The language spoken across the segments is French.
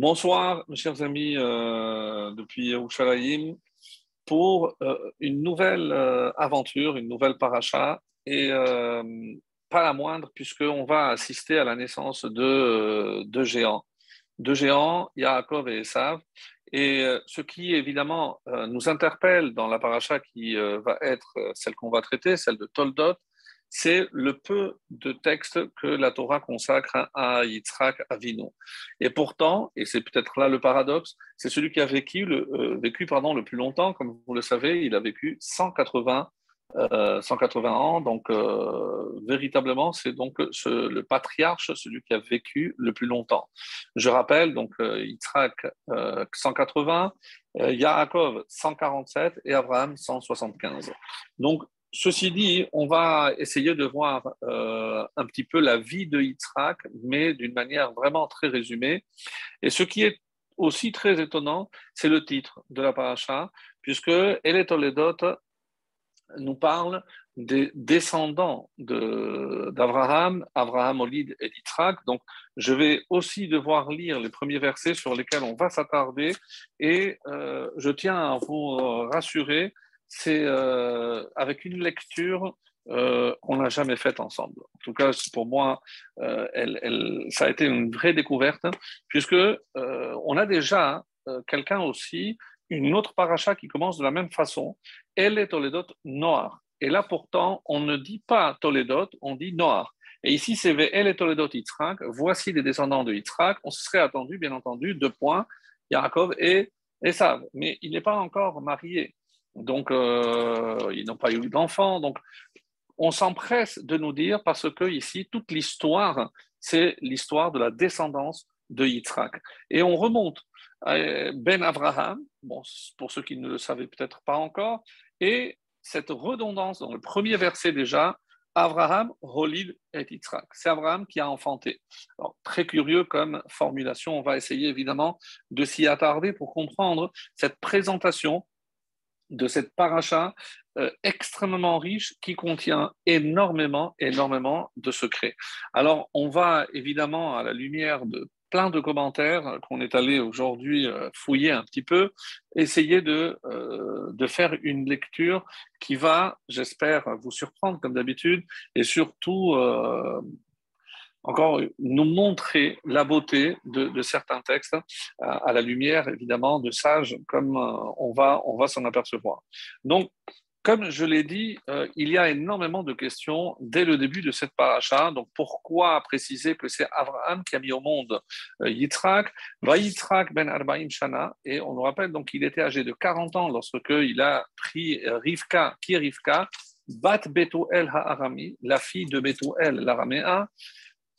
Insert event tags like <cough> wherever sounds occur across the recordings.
Bonsoir, mes chers amis, euh, depuis Yerushalayim, pour euh, une nouvelle euh, aventure, une nouvelle paracha, et pas la moindre, puisqu'on va assister à la naissance de deux géants. Deux géants, Yaakov et Esav. Et ce qui, évidemment, nous interpelle dans la paracha qui va être celle qu'on va traiter, celle de Toldot, c'est le peu de textes que la Torah consacre à Yitzhak Avinu. Et pourtant, et c'est peut-être là le paradoxe, c'est celui qui a vécu le, euh, le plus longtemps, comme vous le savez, il a vécu 180, 180 euh, ans, donc euh, véritablement, c'est donc le patriarche, celui qui a vécu le plus longtemps. Je rappelle, donc Yitzhak 180, Yaakov 147 et Abraham 175. Donc Ceci dit, on va essayer de voir euh, un petit peu la vie de Yitzhak, mais d'une manière vraiment très résumée. Et ce qui est aussi très étonnant, c'est le titre de la paracha, puisque El Toledot nous parle des descendants d'Abraham, Abraham, Olid et Yitzhak. Donc, je vais aussi devoir lire les premiers versets sur lesquels on va s'attarder. Et euh, je tiens à vous rassurer c'est euh, avec une lecture euh, qu'on n'a jamais faite ensemble. En tout cas, pour moi, euh, ça a été une vraie découverte, puisque on a déjà quelqu'un aussi, une autre paracha qui commence de la même façon. Elle est Toledot Noir. Et là, pourtant, on ne dit pas Toledot, on dit Noir. Et ici, c'est Elle est Toledot Yitzhak. Voici les descendants de Yitzhak. On se serait attendu, bien entendu, deux points, Yaakov et Esav. Mais il n'est pas encore marié. Donc, euh, ils n'ont pas eu d'enfants. Donc, on s'empresse de nous dire, parce que ici, toute l'histoire, c'est l'histoire de la descendance de Yitzhak. Et on remonte à Ben Abraham, bon, pour ceux qui ne le savaient peut-être pas encore, et cette redondance dans le premier verset déjà, Abraham, Holid et Yitzhak. C'est Abraham qui a enfanté. Très curieux comme formulation, on va essayer évidemment de s'y attarder pour comprendre cette présentation de cette paracha euh, extrêmement riche qui contient énormément, énormément de secrets. Alors, on va évidemment, à la lumière de plein de commentaires qu'on est allé aujourd'hui euh, fouiller un petit peu, essayer de, euh, de faire une lecture qui va, j'espère, vous surprendre comme d'habitude et surtout encore nous montrer la beauté de, certains textes à, la lumière, évidemment, de sages, comme euh, on va, on va s'en apercevoir. Donc, comme je l'ai dit, euh, il y a énormément de questions dès le début de cette paracha. Donc, pourquoi préciser que c'est Abraham qui a mis au monde euh, Yitzhak Yitzhak ben Arbaim Shana? Et on nous rappelle donc qu'il était âgé de 40 ans lorsque il a pris Rivka, qui est Rivka, Bat Betuel Ha'arami, la fille de Betuel l'araméen,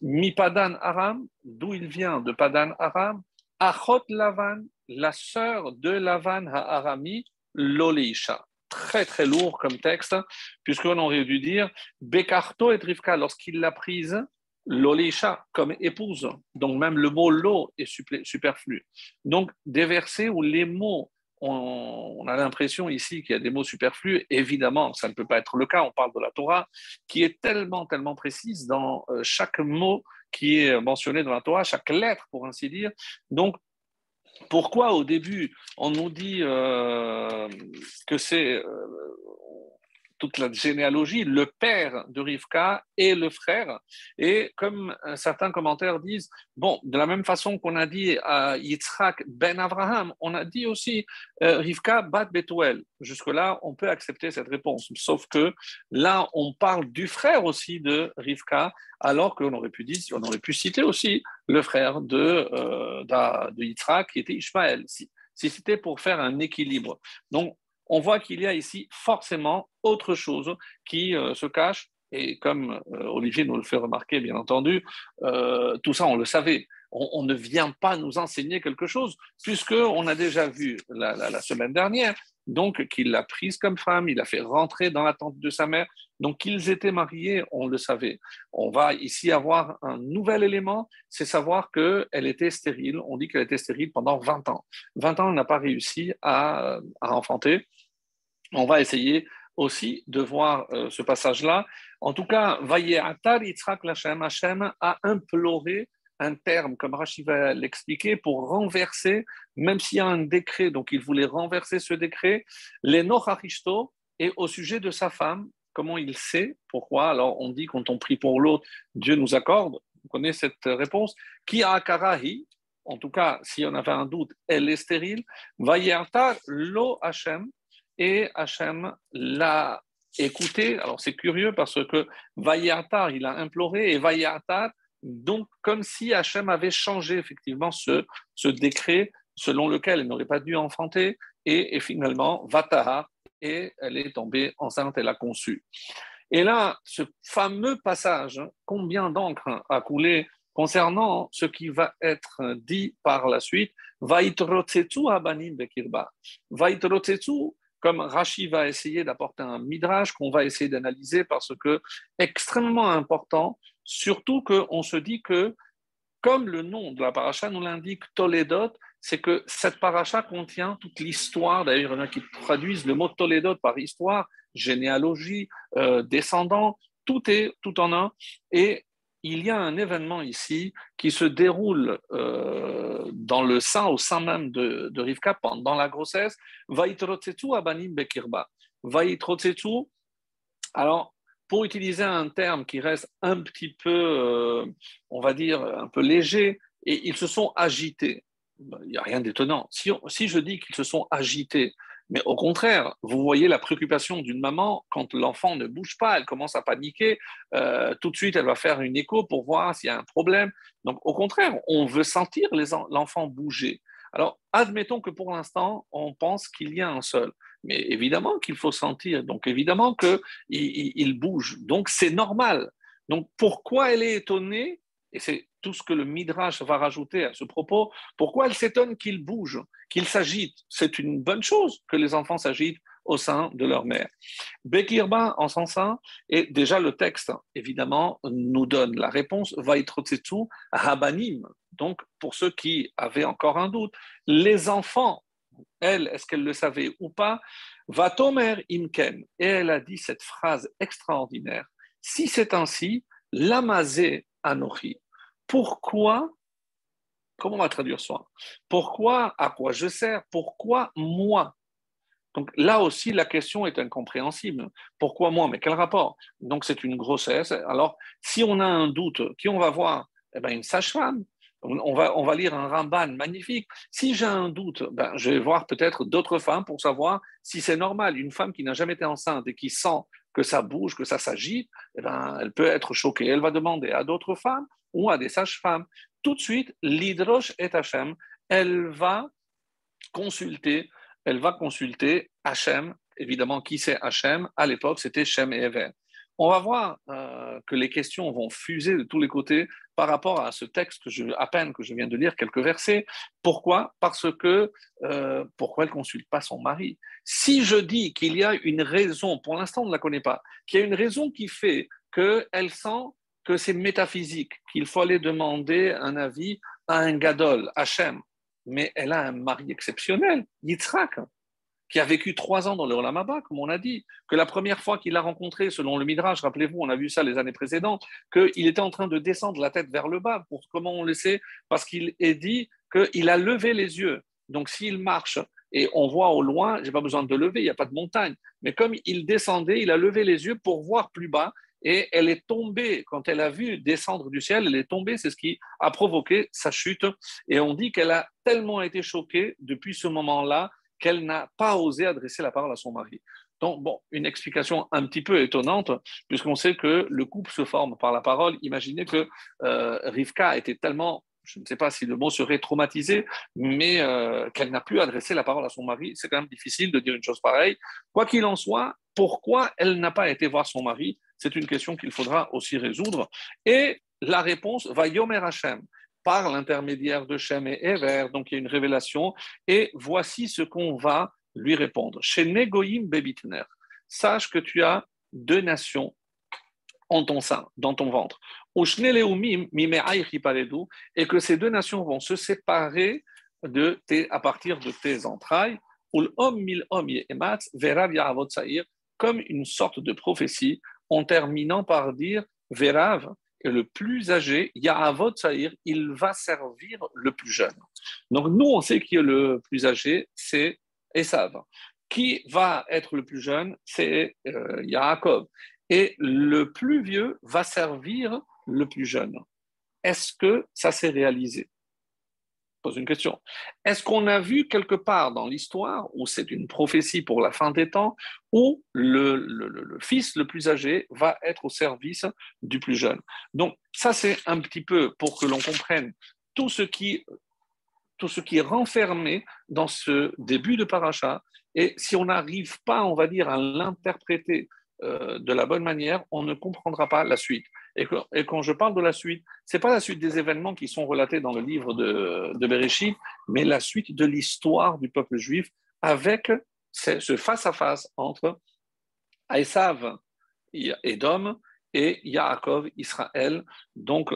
Mi Padan Aram, d'où il vient de Padan Aram, Achot Lavan, la sœur de Lavan Ha'arami, Loleisha. Très très lourd comme texte, puisqu'on aurait dû dire Bekarto et Rivka, lorsqu'il l'a prise, Loleisha, comme épouse. Donc même le mot lo est superflu. Donc des versets où les mots on, a l'impression ici qu'il y a des mots superflus. Évidemment, ça ne peut pas être le cas. On parle de la Torah qui est tellement, tellement précise dans euh, chaque mot qui est mentionné dans la Torah, chaque lettre, pour ainsi dire. Donc, pourquoi au début on nous dit euh, que c'est euh, toute la généalogie, le père de Rivka et le frère. Et comme certains commentaires disent, bon, de la même façon qu'on a dit à Yitzhak ben Abraham, on a dit aussi euh, Rivka bat Betuel. Jusque-là, on peut accepter cette réponse. Sauf que là, on parle du frère aussi de Rivka, alors qu'on aurait pu dire, on aurait pu citer aussi le frère de, euh, de, Yitzhak qui était Ishmaël. Si, si c'était pour faire un équilibre. Donc, on voit qu'il y a ici forcément autre chose qui euh, se cache. Et comme euh, Olivier nous le fait remarquer, bien entendu, euh, tout ça, on le savait. On, ne vient pas nous enseigner quelque chose, puisqu'on a déjà vu la semaine dernière donc qu'il l'a prise comme femme, il l'a fait rentrer dans la tente de sa mère. Donc qu'ils étaient mariés, on le savait. On va ici avoir un nouvel élément, c'est savoir qu'elle était stérile. On dit qu'elle était stérile pendant 20 ans. 20 ans, elle n'a pas réussi à, enfanter. On va essayer aussi de voir euh, ce passage-là. En tout cas, Vayeatar Yitzhak Lachem, Hashem a imploré un terme, comme Rachid va l'expliquer, pour renverser, même s'il y a un décret, donc il voulait renverser ce décret, les Nocharisto, et au sujet de sa femme, comment il sait, pourquoi? Alors on dit quand on prie pour l'autre, Dieu nous accorde, vous connaissez cette réponse, qui a karahi, en tout cas, si on avait un doute, elle est stérile, Vayerta lo Hachem, et Hachem l'a écouté. Alors c'est curieux parce que Vayerta, il a imploré, et Vayerta, donc, comme si Hachem avait changé effectivement ce, décret selon lequel elle n'aurait pas dû enfanter, et, finalement, Vataha, et elle est tombée enceinte, elle a conçu. Et là, ce fameux passage, hein, combien d'encre a coulé concernant ce qui va être dit par la suite, Vaitrotsetsu abanim bekirba. Vaitrotsetsu, comme Rashi va essayer d'apporter un midrash qu'on va essayer d'analyser parce que extrêmement important Surtout qu'on se dit que, comme le nom de la paracha nous l'indique, Toledot, c'est que cette paracha contient toute l'histoire. D'ailleurs, il y en a qui traduisent le mot Toledot par histoire, généalogie, euh, descendant, tout est tout en un. Et il y a un événement ici qui se déroule euh, dans le sein, au sein même de, Rivka, pendant la grossesse. Vaitrotsetu abanim bekirba. Vaitrotsetu, alors pour utiliser un terme qui reste un petit peu, euh, on va dire, un peu léger, et ils se sont agités. Ben, il n'y a rien d'étonnant. Si, je dis qu'ils se sont agités, mais au contraire, vous voyez la préoccupation d'une maman quand l'enfant ne bouge pas, elle commence à paniquer, euh, tout de suite elle va faire une écho pour voir s'il y a un problème. Donc au contraire, on veut sentir l'enfant bouger. Alors admettons que pour l'instant, on pense qu'il y a un seul. Mais évidemment qu'il faut sentir, donc évidemment qu'il il bouge, donc c'est normal. Donc pourquoi elle est étonnée? Et c'est tout ce que le Midrash va rajouter à ce propos. Pourquoi elle s'étonne qu'il bouge, qu'il s'agite? C'est une bonne chose que les enfants s'agitent au sein de leur mère. Bekirba, en son sein, et déjà le texte, évidemment, nous donne la réponse, Vaitrotsetsu Rabanim. Donc, pour ceux qui avaient encore un doute, les enfants elle, est-ce qu'elle le savait ou pas? Va Tomer Imken. Et elle a dit cette phrase extraordinaire. Si c'est ainsi, l'amazé anochi. Pourquoi Comment on va traduire ça? Pourquoi À quoi je sers? Pourquoi moi? Donc là aussi, la question est incompréhensible. Pourquoi moi? Mais quel rapport? Donc c'est une grossesse. Alors, si on a un doute, qui on va voir? Eh bien, Une sage-femme. On va, on va lire un Ramban magnifique. Si j'ai un doute, ben, je vais voir peut-être d'autres femmes pour savoir si c'est normal. Une femme qui n'a jamais été enceinte et qui sent que ça bouge, que ça s'agite, eh ben, elle peut être choquée. Elle va demander à d'autres femmes ou à des sages-femmes. Tout de suite, l'hydroche est Hachem. Elle va consulter, elle va consulter Hachem. Évidemment, qui c'est Hachem À l'époque, c'était Shem et Ever. On va voir euh, que les questions vont fuser de tous les côtés par rapport à ce texte que à peine que je viens de lire quelques versets. Pourquoi? Parce que euh, pourquoi elle consulte pas son mari? Si je dis qu'il y a une raison, pour l'instant on ne la connaît pas, qu'il y a une raison qui fait qu'elle sent que c'est métaphysique, qu'il faut aller demander un avis à un gadol, Hachem, mais elle a un mari exceptionnel, Yitzhak qui a vécu trois ans dans le Olam comme on a dit, que la première fois qu'il l'a rencontré, selon le Midrash, rappelez-vous, on a vu ça les années précédentes, qu'il était en train de descendre la tête vers le bas. Pour comment on le sait Parce qu'il est dit qu'il a levé les yeux. Donc s'il marche et on voit au loin, j'ai pas besoin de lever, il n'y a pas de montagne. Mais comme il descendait, il a levé les yeux pour voir plus bas. Et elle est tombée, quand elle a vu descendre du ciel, elle est tombée, c'est ce qui a provoqué sa chute. Et on dit qu'elle a tellement été choquée depuis ce moment-là qu'elle n'a pas osé adresser la parole à son mari. Donc, bon, une explication un petit peu étonnante, puisqu'on sait que le couple se forme par la parole. Imaginez que euh, Rivka était tellement, je ne sais pas si le mot serait traumatisé, mais euh, qu'elle n'a plus adressé la parole à son mari. C'est quand même difficile de dire une chose pareille. Quoi qu'il en soit, pourquoi elle n'a pas été voir son mari? C'est une question qu'il faudra aussi résoudre. Et la réponse va Yomer Hashem par l'intermédiaire de Shem et Ever, donc il y a une révélation, et voici ce qu'on va lui répondre. Chez Bebitner, sache que tu as deux nations en ton sein, dans ton ventre. Et que ces deux nations vont se séparer de tes, à partir de tes entrailles. Comme une sorte de prophétie, en terminant par dire Verav, le plus âgé, Yahavot Saïr, il va servir le plus jeune. Donc nous, on sait qui est le plus âgé, c'est Esav. Qui va être le plus jeune, c'est euh, Yaakov. Et le plus vieux va servir le plus jeune. Est-ce que ça s'est réalisé? Pose une question. Est-ce qu'on a vu quelque part dans l'histoire où c'est une prophétie pour la fin des temps, où le, fils le plus âgé va être au service du plus jeune? Donc ça, c'est un petit peu pour que l'on comprenne tout ce qui tout ce qui est renfermé dans ce début de paracha. Et si on n'arrive pas, on va dire, à l'interpréter euh, de la bonne manière, on ne comprendra pas la suite. Et, quand je parle de la suite, ce n'est pas la suite des événements qui sont relatés dans le livre de, de Bereshit, mais la suite de l'histoire du peuple juif avec ce face-à-face entre Esav, Edom, et Yaakov, Israël. Donc,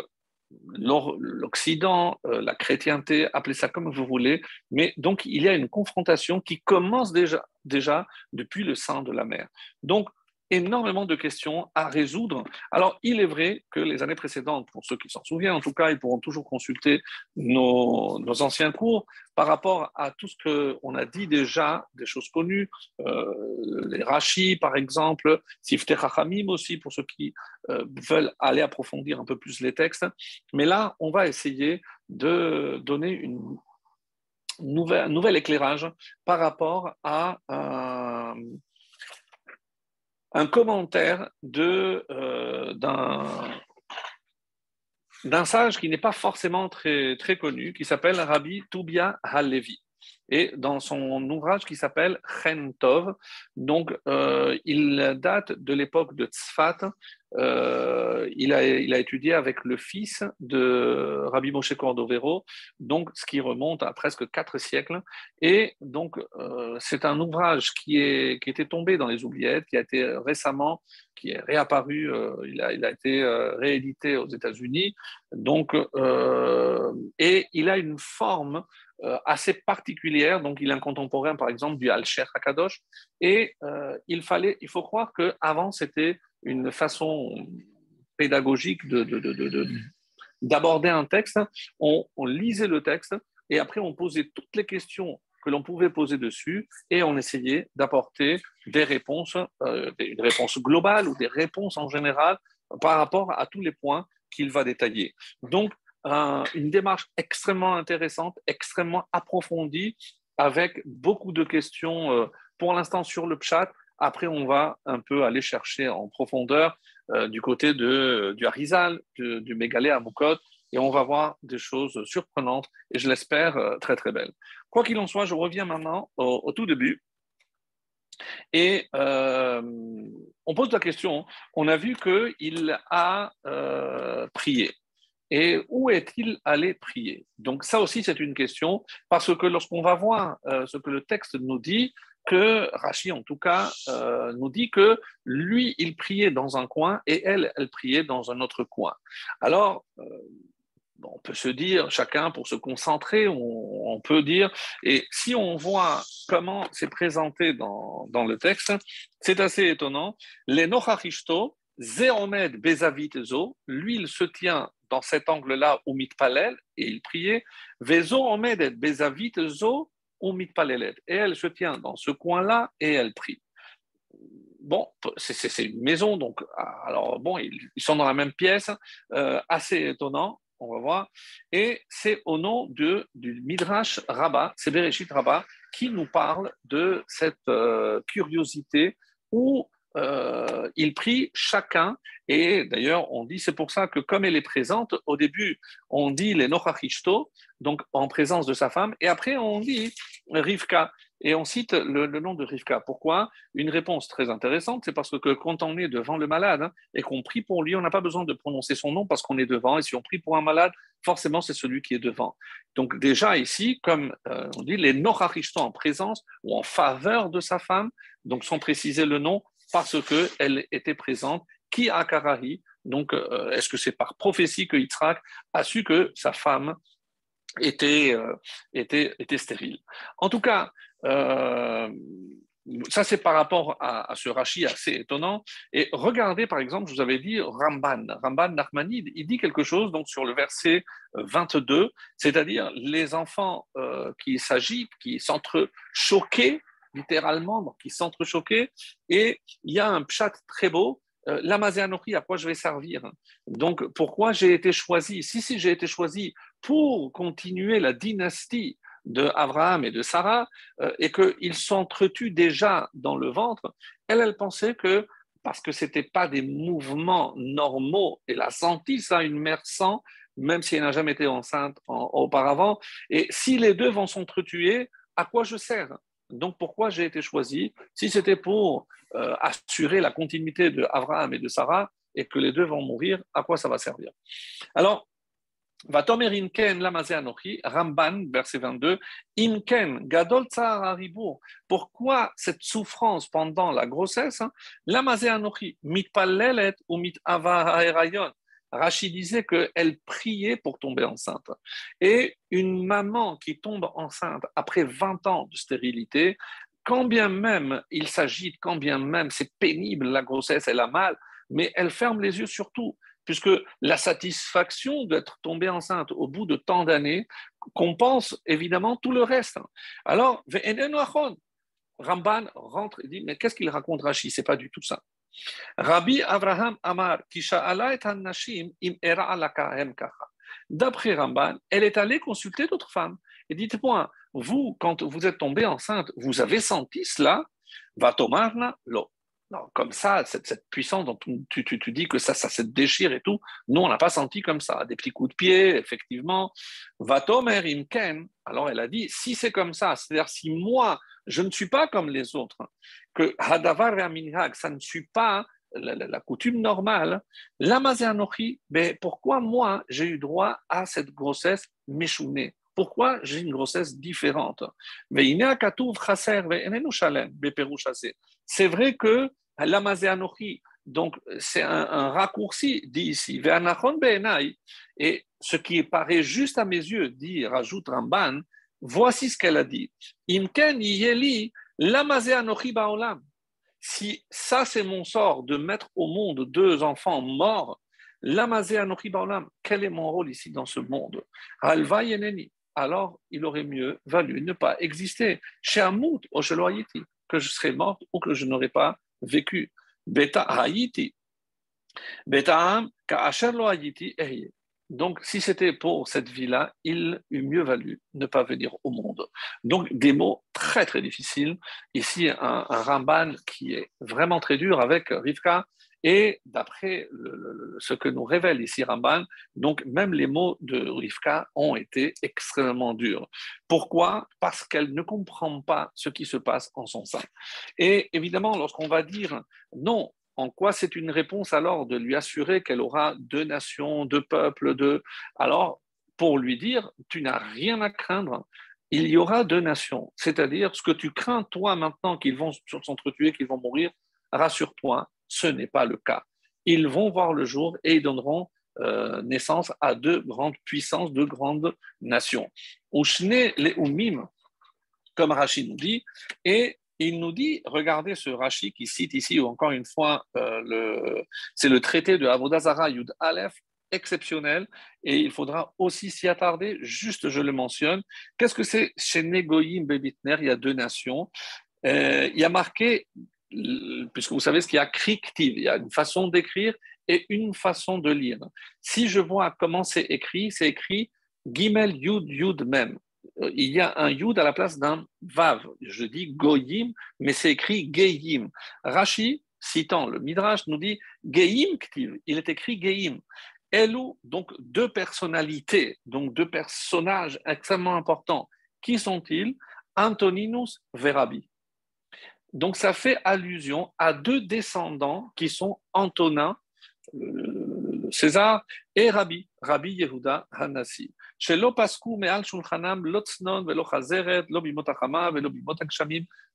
l'Occident, euh, la chrétienté, appelez ça comme vous voulez, mais donc il y a une confrontation qui commence déjà, déjà depuis le sein de la mer. Donc, énormément de questions à résoudre. Alors, il est vrai que les années précédentes, pour ceux qui s'en souviennent, en tout cas, ils pourront toujours consulter nos, anciens cours par rapport à tout ce qu'on a dit déjà, des choses connues, euh, les Rashi, par exemple, Sifte Chachamim aussi, pour ceux qui euh, veulent aller approfondir un peu plus les textes. Mais là, on va essayer de donner une nouvelle, un nouvel éclairage par rapport à... Euh, un commentaire euh, d'un, sage qui n'est pas forcément très, connu, qui s'appelle Rabbi Toubia Halevi. Et dans son ouvrage qui s'appelle Chen Tov, donc euh, il date de l'époque de Tzfat, euh, il, a, il, a, étudié avec le fils de Rabbi Moshe Cordovero, donc ce qui remonte à presque quatre siècles. Et donc, euh, c'est un ouvrage qui, est, qui était tombé dans les oubliettes, qui a été récemment, qui est réapparu, euh, il, a, il, a, été réédité aux États-Unis. Donc, et il a une forme assez particulière. Donc, il est un contemporain, par exemple, du Al-Sher Hakadosh. Et il fallait, il faut croire qu'avant, c'était une façon pédagogique d'aborder un texte. On, lisait le texte et après on posait toutes les questions que l'on pouvait poser dessus et on essayait d'apporter des réponses, euh, des réponses globales ou des réponses en général par rapport à tous les points qu'il va détailler. Donc, une démarche extrêmement intéressante, extrêmement approfondie, avec beaucoup de questions euh, pour l'instant sur le chat, après, on va un peu aller chercher en profondeur euh, du côté de, du Harizal, du, Mégalé à Moukot, et on va voir des choses surprenantes et je l'espère euh, très très belles. Quoi qu'il en soit, je reviens maintenant au, tout début. Et euh, on pose la question, on a vu qu'il a prié. Et où est-il allé prier? Donc ça aussi, c'est une question, parce que lorsqu'on va voir ce que le texte nous dit, que Rachi, en tout cas, euh, nous dit que lui, il priait dans un coin et elle, elle priait dans un autre coin. Alors, euh, on peut se dire, chacun pour se concentrer, on, peut dire, et si on voit comment c'est présenté dans, dans, le texte, c'est assez étonnant. Les Nochachishto, Zéomed Bezavit Zo, lui, il se tient dans cet angle-là au Mitpalel et il priait. Vezo Omed Bezavit Zo, et elle se tient dans ce coin-là et elle prie. Bon, c'est une maison, donc, alors bon, ils, sont dans la même pièce, euh, assez étonnant, on va voir. Et c'est au nom de, du Midrash Rabbah, c'est Bereshit Rabbah, qui nous parle de cette euh, curiosité où euh, il prie chacun. Et d'ailleurs, on dit, c'est pour ça que comme elle est présente, au début, on dit les Nochachishto, donc en présence de sa femme, et après on dit Rivka, et on cite le, nom de Rivka. Pourquoi? Une réponse très intéressante, c'est parce que quand on est devant le malade hein, et qu'on prie pour lui, on n'a pas besoin de prononcer son nom parce qu'on est devant, et si on prie pour un malade, forcément c'est celui qui est devant. Donc déjà ici, comme euh, on dit, les Nochachishto en présence ou en faveur de sa femme, donc sans préciser le nom, parce qu'elle était présente. Qui a Karahi Donc, euh, est-ce que c'est par prophétie que Yitzhak a su que sa femme était, euh, était, était stérile? En tout cas, euh, ça, c'est par rapport à, ce Rashi assez étonnant. Et regardez, par exemple, je vous avais dit Ramban. Ramban Nachmanide, il dit quelque chose donc, sur le verset 22, c'est-à-dire les enfants qui s'agitent, qui s'entrechoquent, littéralement, qui s'entrechoquent. Et il y a un pchat très beau. Euh, à quoi je vais servir Donc, pourquoi j'ai été choisi? Si, si, j'ai été choisi pour continuer la dynastie de Abraham et de Sarah euh, et qu'ils s'entretuent déjà dans le ventre, elle, elle pensait que parce que ce n'était pas des mouvements normaux, elle a senti ça, une mère sans, même si elle n'a jamais été enceinte auparavant. Et si les deux vont s'entretuer, à quoi je sers? Donc pourquoi j'ai été choisi Si c'était pour euh, assurer la continuité de Abraham et de Sarah et que les deux vont mourir, à quoi ça va servir? Alors, Vatomer inken anochi, Ramban, verset 22, inken gadol haribur. Pourquoi cette souffrance pendant la grossesse hein? anochi, mitpalelet ou mit haerayon. Rachid disait qu'elle priait pour tomber enceinte. Et une maman qui tombe enceinte après 20 ans de stérilité, quand bien même il s'agit, quand bien même c'est pénible la grossesse, elle a mal, mais elle ferme les yeux sur tout puisque la satisfaction d'être tombée enceinte au bout de tant d'années compense évidemment tout le reste. Alors, Ramban rentre et dit, mais qu'est-ce qu'il raconte Rashi C'est pas du tout ça. Rabbi Abraham Amar, im D'après Ramban, elle est allée consulter d'autres femmes. Et dites-moi, vous, quand vous êtes tombée enceinte, vous avez senti cela? Va tomarna comme ça, cette, puissance dont tu, tu, dis que ça, ça se déchire et tout, nous, on n'a pas senti comme ça. Des petits coups de pied, effectivement. Vatomer imken, alors elle a dit, si c'est comme ça, c'est-à-dire si moi, je ne suis pas comme les autres, que hadavar minhag, ça ne suit pas la, coutume normale, l'amazéanochi, mais pourquoi moi, j'ai eu droit à cette grossesse méchounée? Pourquoi j'ai une grossesse différente? C'est vrai que. Donc, c'est un, raccourci, dit ici. Et ce qui paraît juste à mes yeux, dit, rajoute Ramban, voici ce qu'elle a dit. Si ça, c'est mon sort de mettre au monde deux enfants morts, l'amazéanochi baolam, quel est mon rôle ici dans ce monde? Alva yeneni. Alors, il aurait mieux valu ne pas exister. Chez Amout, que je serais morte ou que je n'aurais pas vécu. Beta Haïti. Beta Haïti Donc, si c'était pour cette vie-là, il eût mieux valu ne pas venir au monde. Donc, des mots très, très difficiles. Ici, un, un Ramban qui est vraiment très dur avec Rivka, et d'après ce que nous révèle ici Ramban, donc même les mots de Rivka ont été extrêmement durs. Pourquoi? Parce qu'elle ne comprend pas ce qui se passe en son sein. Et évidemment, lorsqu'on va dire non, en quoi c'est une réponse alors de lui assurer qu'elle aura deux nations, deux peuples, deux... Alors, pour lui dire, tu n'as rien à craindre, il y aura deux nations. C'est-à-dire, ce que tu crains, toi, maintenant, qu'ils vont s'entretuer, qu'ils vont mourir, rassure-toi, ce n'est pas le cas. Ils vont voir le jour et ils donneront euh, naissance à deux grandes puissances, deux grandes nations. Ushne les Umim, comme Rachid nous dit, et il nous dit, regardez ce Rachid qui cite ici, encore une fois, euh, c'est le traité de Avodazara Yud Aleph, exceptionnel, et il faudra aussi s'y attarder, juste je le mentionne. Qu'est-ce que c'est chez Negoïm Bebitner? Il y a deux nations. Euh, il y a marqué puisque vous savez ce qu'il y a? Crictive, il y a une façon d'écrire et une façon de lire. Si je vois comment c'est écrit, c'est écrit Gimel Yud Yud même. Euh, il y a un Yud à la place d'un Vav. Je dis Goyim, mais c'est écrit Geyim. Rashi, citant le Midrash, nous dit Geyim Ktiv. Il est écrit Geyim. Elou, donc deux personnalités, donc deux personnages extrêmement importants. Qui sont-ils? Antoninus Verabi. Donc ça fait allusion à deux descendants qui sont Antonin, César, et Rabbi, Rabbi Yehuda Hanassi.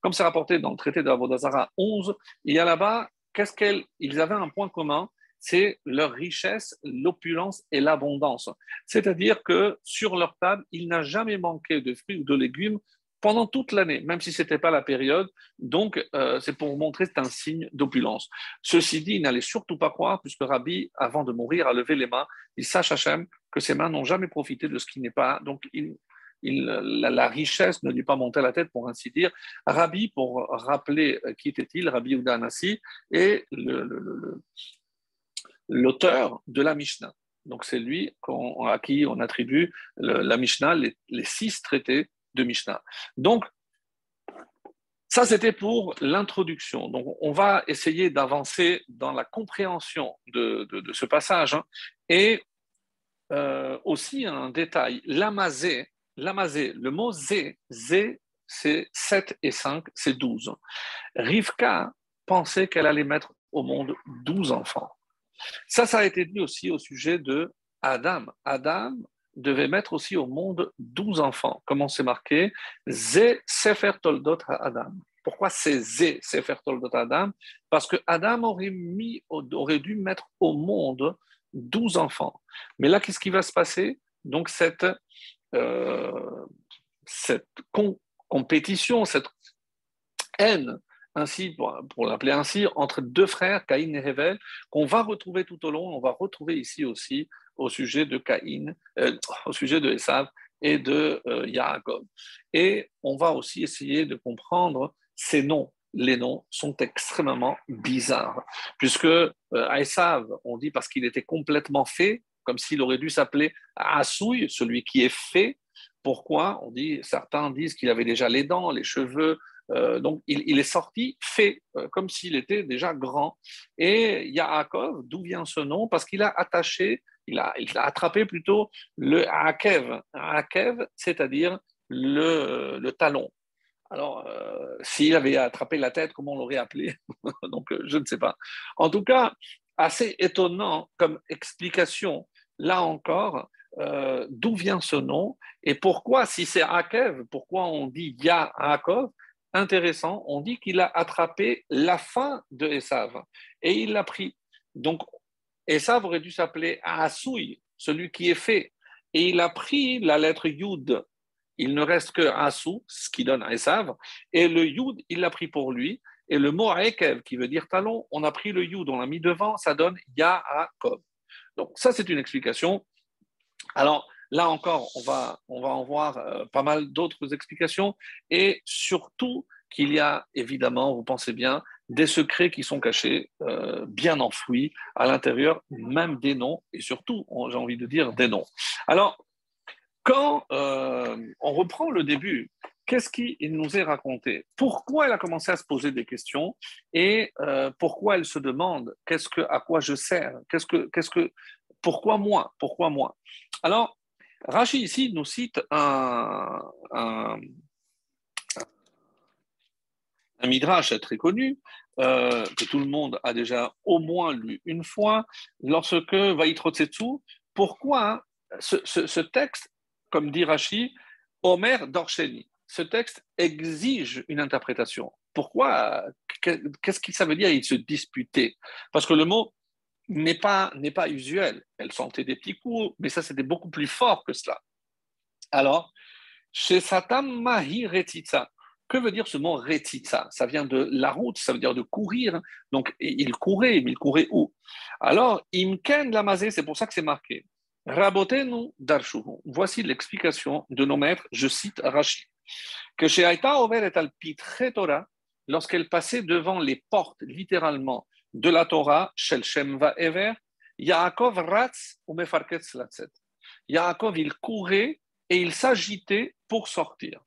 Comme c'est rapporté dans le traité de Avodazara 11, il y a là-bas, qu'est-ce qu'ils avaient un point commun c'est leur richesse, l'opulence et l'abondance. C'est-à-dire que sur leur table, il n'a jamais manqué de fruits ou de légumes pendant toute l'année, même si ce n'était pas la période. Donc, euh, c'est pour montrer c'est un signe d'opulence. Ceci dit, il n'allait surtout pas croire, puisque Rabbi, avant de mourir, a levé les mains. Il sache Hachem que ses mains n'ont jamais profité de ce qui n'est pas. Donc, la, richesse ne lui pas monté à la tête, pour ainsi dire. Rabbi, pour rappeler euh, qui était-il, Rabbi Udanasi, est l'auteur de la Mishnah. Donc, c'est lui à qui on attribue la Mishnah, les, six traités Mishnah. Donc, ça, c'était pour l'introduction. Donc, on va essayer d'avancer dans la compréhension de, ce passage. Hein. Et euh, aussi un détail, l'amazé, l'amazé, le mot zé, zé, c'est 7 et 5, c'est 12. Rivka pensait qu'elle allait mettre au monde 12 enfants. Ça, ça a été dit aussi au sujet de Adam. Adam devait mettre aussi au monde 12 enfants. Comment c'est marqué? Zé Sefer Adam. Pourquoi c'est Zé Sefer Adam Parce que Adam aurait, dû mettre au monde 12 enfants. Mais là, qu'est-ce qui va se passer? Donc, cette, euh, cette compétition, cette haine ainsi, pour, l'appeler ainsi, entre deux frères, Caïn et Hevel, qu'on va retrouver tout au long. On va retrouver ici aussi au sujet de Caïn, euh, au sujet de Esav et de euh, Yaakov. Et on va aussi essayer de comprendre ces noms. Les noms sont extrêmement bizarres, puisque euh, Esav, on dit parce qu'il était complètement fait, comme s'il aurait dû s'appeler Asouille, celui qui est fait. Pourquoi? On dit, certains disent qu'il avait déjà les dents, les cheveux, euh, donc, il, est sorti fait, euh, comme s'il était déjà grand. Et Yaakov, d'où vient ce nom? Parce qu'il a attaché, il a, attrapé plutôt le Akev. Akev, c'est-à-dire le, le, talon. Alors, euh, s'il avait attrapé la tête, comment on l'aurait appelé? <laughs> Donc, je ne sais pas. En tout cas, assez étonnant comme explication, là encore, d'où vient ce nom? Et pourquoi, si c'est Akev, pourquoi on dit Yaakov? Intéressant, on dit qu'il a attrapé la fin de Esav et il l'a pris. Donc, Esav aurait dû s'appeler Asouy, celui qui est fait. Et il a pris la lettre Yud. Il ne reste que Asou, ce qui donne Esav, et le Yud, il l'a pris pour lui. Et le mot Aekev, qui veut dire talon, on a pris le Yud, on l'a mis devant, ça donne Yaakov. Donc, ça, c'est une explication. Alors, Là encore, on va, on va en voir euh, pas mal d'autres explications. Et surtout qu'il y a évidemment, vous pensez bien, des secrets qui sont cachés, euh, bien enfouis à l'intérieur même des noms et surtout, j'ai envie de dire, des noms. Alors, quand euh, on reprend le début, qu'est-ce qui nous est raconté? Pourquoi elle a commencé à se poser des questions? Et pourquoi elle se demande qu'est-ce que, à quoi je sers? Qu'est-ce que, que, pourquoi moi? Pourquoi moi? Alors, Rachi ici nous cite un, midrash très connu euh, que tout le monde a déjà au moins lu une fois lorsque Vaïtrotsetsu. Pourquoi ce, texte, comme dit Rachi, Omer Dorsheni, ce texte exige une interprétation. Pourquoi? Qu'est-ce que ça veut dire Il se disputait? Parce que le mot n'est pas, n'est pas usuel. Elle sentait des petits coups, mais ça, c'était beaucoup plus fort que cela. Alors, chez Satam Mahi Retitsa, que veut dire ce mot Retitsa? Ça vient de la route, ça veut dire de courir. Donc, il courait, mais il courait où? Alors, Imken Lamazé, c'est pour ça que c'est marqué. Rabotenu Darshuhu. Voici l'explication de nos maîtres, je cite Rachid. Que chez Aïta Omer et al Torah, lorsqu'elle passait devant les portes, littéralement, de la Torah, Shel Shemva Ever, Yaakov ratz ou mefarketz latzet. Yaakov, il courait et il s'agitait pour sortir.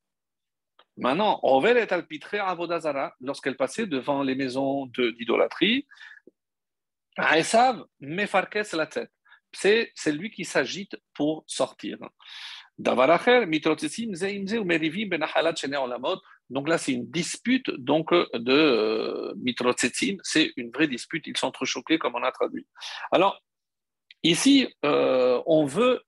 Maintenant, Ovel est alpitré à Vodazara, lorsqu'elle passait devant les maisons d'idolâtrie. Esav, mefarketz latzet. C'est lui qui s'agite pour sortir. Davaracher, mitrotzesim, zeimze ou merivim benahalat olamot. Donc là, c'est une dispute donc, de euh, c'est une vraie dispute, ils sont trop choqués comme on a traduit. Alors, ici, euh, on veut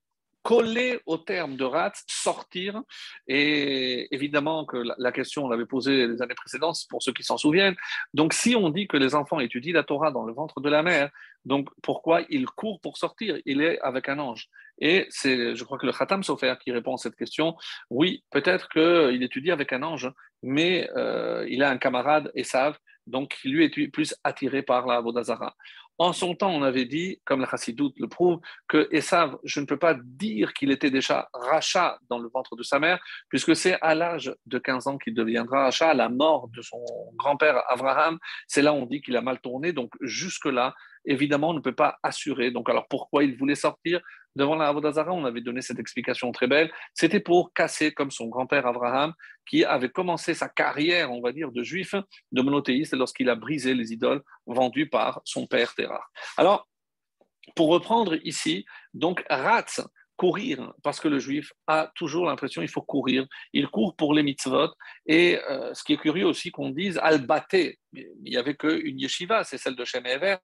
coller au terme de rat, sortir. Et évidemment que la question, on l'avait posée les années précédentes, pour ceux qui s'en souviennent. Donc, si on dit que les enfants étudient la Torah dans le ventre de la mère, donc pourquoi il court pour sortir? Il est avec un ange. Et c'est, je crois que le Khatam Sofer qui répond à cette question. Oui, peut-être qu'il étudie avec un ange, mais euh, il a un camarade, Esav, donc lui est plus attiré par la Vodazara. En son temps, on avait dit, comme la Chassidoute le prouve, que Esav, je ne peux pas dire qu'il était déjà rachat dans le ventre de sa mère, puisque c'est à l'âge de 15 ans qu'il deviendra rachat, à la mort de son grand-père Abraham. C'est là où on dit qu'il a mal tourné. Donc, jusque-là, évidemment, on ne peut pas assurer. Donc, alors pourquoi il voulait sortir devant la Avodazara On avait donné cette explication très belle. C'était pour casser, comme son grand-père Abraham, qui avait commencé sa carrière, on va dire, de juif, de monothéiste, lorsqu'il a brisé les idoles vendues par son père Terah. Alors, pour reprendre ici, donc Ratz, courir, parce que le juif a toujours l'impression qu'il faut courir. Il court pour les mitzvot. Et euh, ce qui est curieux aussi qu'on dise al-baté, il n'y avait qu'une yeshiva, c'est celle de Shem Ever.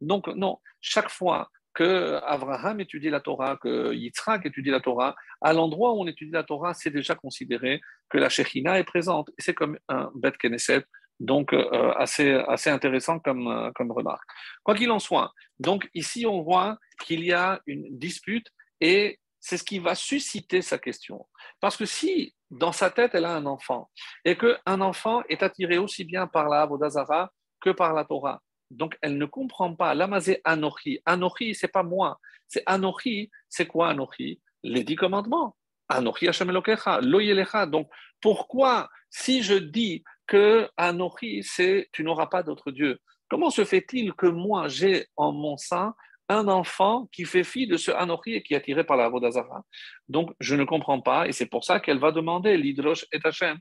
Donc, non, chaque fois que Abraham étudie la Torah, que Yitzhak étudie la Torah, à l'endroit où on étudie la Torah, c'est déjà considéré que la Shekhinah est présente. C'est comme un Bet Knesset, donc euh, assez, assez intéressant comme, euh, comme remarque. Quoi qu'il en soit, donc ici on voit qu'il y a une dispute et c'est ce qui va susciter sa question. Parce que si dans sa tête elle a un enfant et qu'un enfant est attiré aussi bien par la Avodazara que par la Torah, donc, elle ne comprend pas. Lamazé Anochi. Anochi, c'est pas moi. C'est Anochi. C'est quoi Anochi? Les dix commandements. Anochi Hashem Elokecha. Loyelecha. Donc, pourquoi, si je dis que Anochi, c'est tu n'auras pas d'autre Dieu, comment se fait-il que moi, j'ai en mon sein un enfant qui fait fi de ce Anochi et qui est attiré par la Vodazara Donc, je ne comprends pas. Et c'est pour ça qu'elle va demander l'Hydrosh et Hashem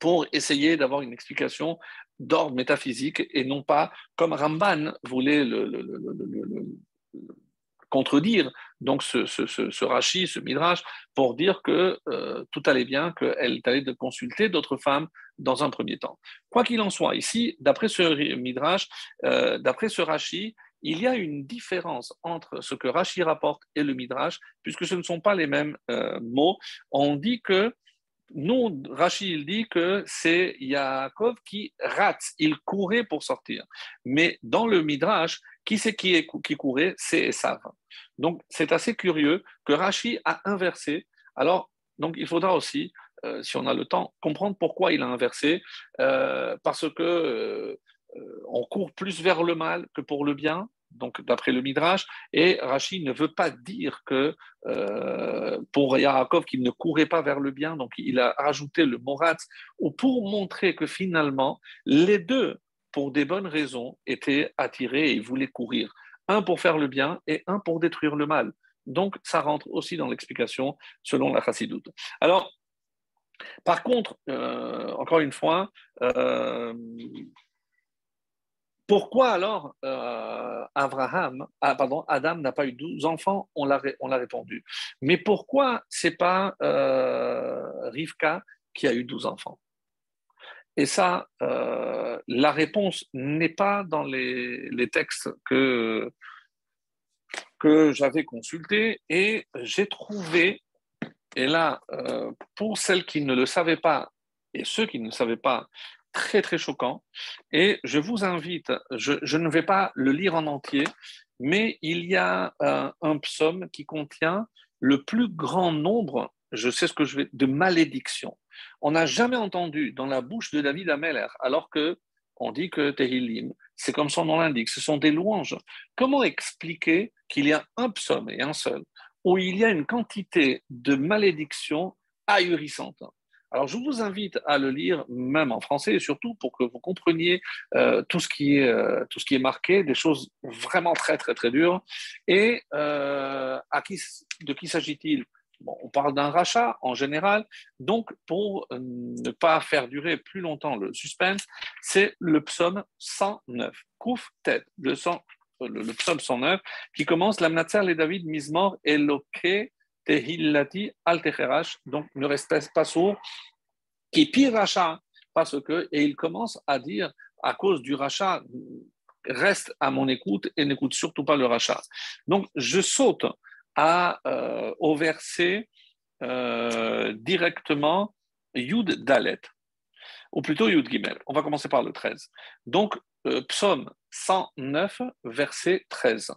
pour essayer d'avoir une explication d'ordre métaphysique et non pas comme Ramban voulait le, contredire donc ce, ce, ce, ce Rashi, ce Midrash, pour dire que euh, tout allait bien, qu'elle allait de consulter d'autres femmes dans un premier temps. Quoi qu'il en soit, ici, d'après ce Midrash, euh, d'après ce Rashi, il y a une différence entre ce que Rashi rapporte et le Midrash, puisque ce ne sont pas les mêmes euh, mots. On dit que nous, Rachid dit que c'est Yaakov qui rate, il courait pour sortir. Mais dans le Midrash, qui c'est qui, courait? C'est Esav. Donc c'est assez curieux que Rachid a inversé. Alors, il faudra aussi, euh, si on a le temps, comprendre pourquoi il a inversé, euh, parce que on court plus vers le mal que pour le bien, donc d'après le Midrash, et Rachid ne veut pas dire que euh, pour Yaakov qu'il ne courait pas vers le bien, donc il a rajouté le morat, ou pour montrer que finalement les deux, pour des bonnes raisons, étaient attirés et voulaient courir, un pour faire le bien et un pour détruire le mal. Donc ça rentre aussi dans l'explication selon la Chassidoute. Alors, par contre, euh, encore une fois, euh, pourquoi alors euh, Abraham, ah, pardon, Adam n'a pas eu 12 enfants? On l'a, on l'a répondu. Mais pourquoi c'est pas euh, Rivka qui a eu 12 enfants? Et ça, euh, la réponse n'est pas dans les, textes que, j'avais consultés et j'ai trouvé, et là, pour celles qui ne le savaient pas et ceux qui ne le savaient pas, très très choquant. Et je vous invite, je, ne vais pas le lire en entier, mais il y a euh, un psaume qui contient le plus grand nombre, je sais ce que je vais, de malédictions. On n'a jamais entendu dans la bouche de David Ameller, alors que on dit que Tehillim, c'est comme son nom l'indique, ce sont des louanges. Comment expliquer qu'il y a un psaume et un seul où il y a une quantité de malédictions ahurissantes alors, je vous invite à le lire, même en français, et surtout pour que vous compreniez euh, tout, ce qui est, euh, tout ce qui est marqué, des choses vraiment très, très, très dures. Et euh, de qui s'agit-il? Bon, On parle d'un rachat en général. Donc, pour ne pas faire durer plus longtemps le suspense, c'est le psaume 109. Kouf, le, le, psaume 109, qui commence Lamnatzer les David, Mismor, Eloke, Tehillati al donc ne reste pas sourd, qui pire rachat, parce que, et il commence à dire, à cause du rachat, reste à mon écoute et n'écoute surtout pas le rachat. Donc je saute à, euh, au verset euh, directement Yud Dalet, ou plutôt Yud Gimel. On va commencer par le 13. Donc, euh, psaume 109, verset 13.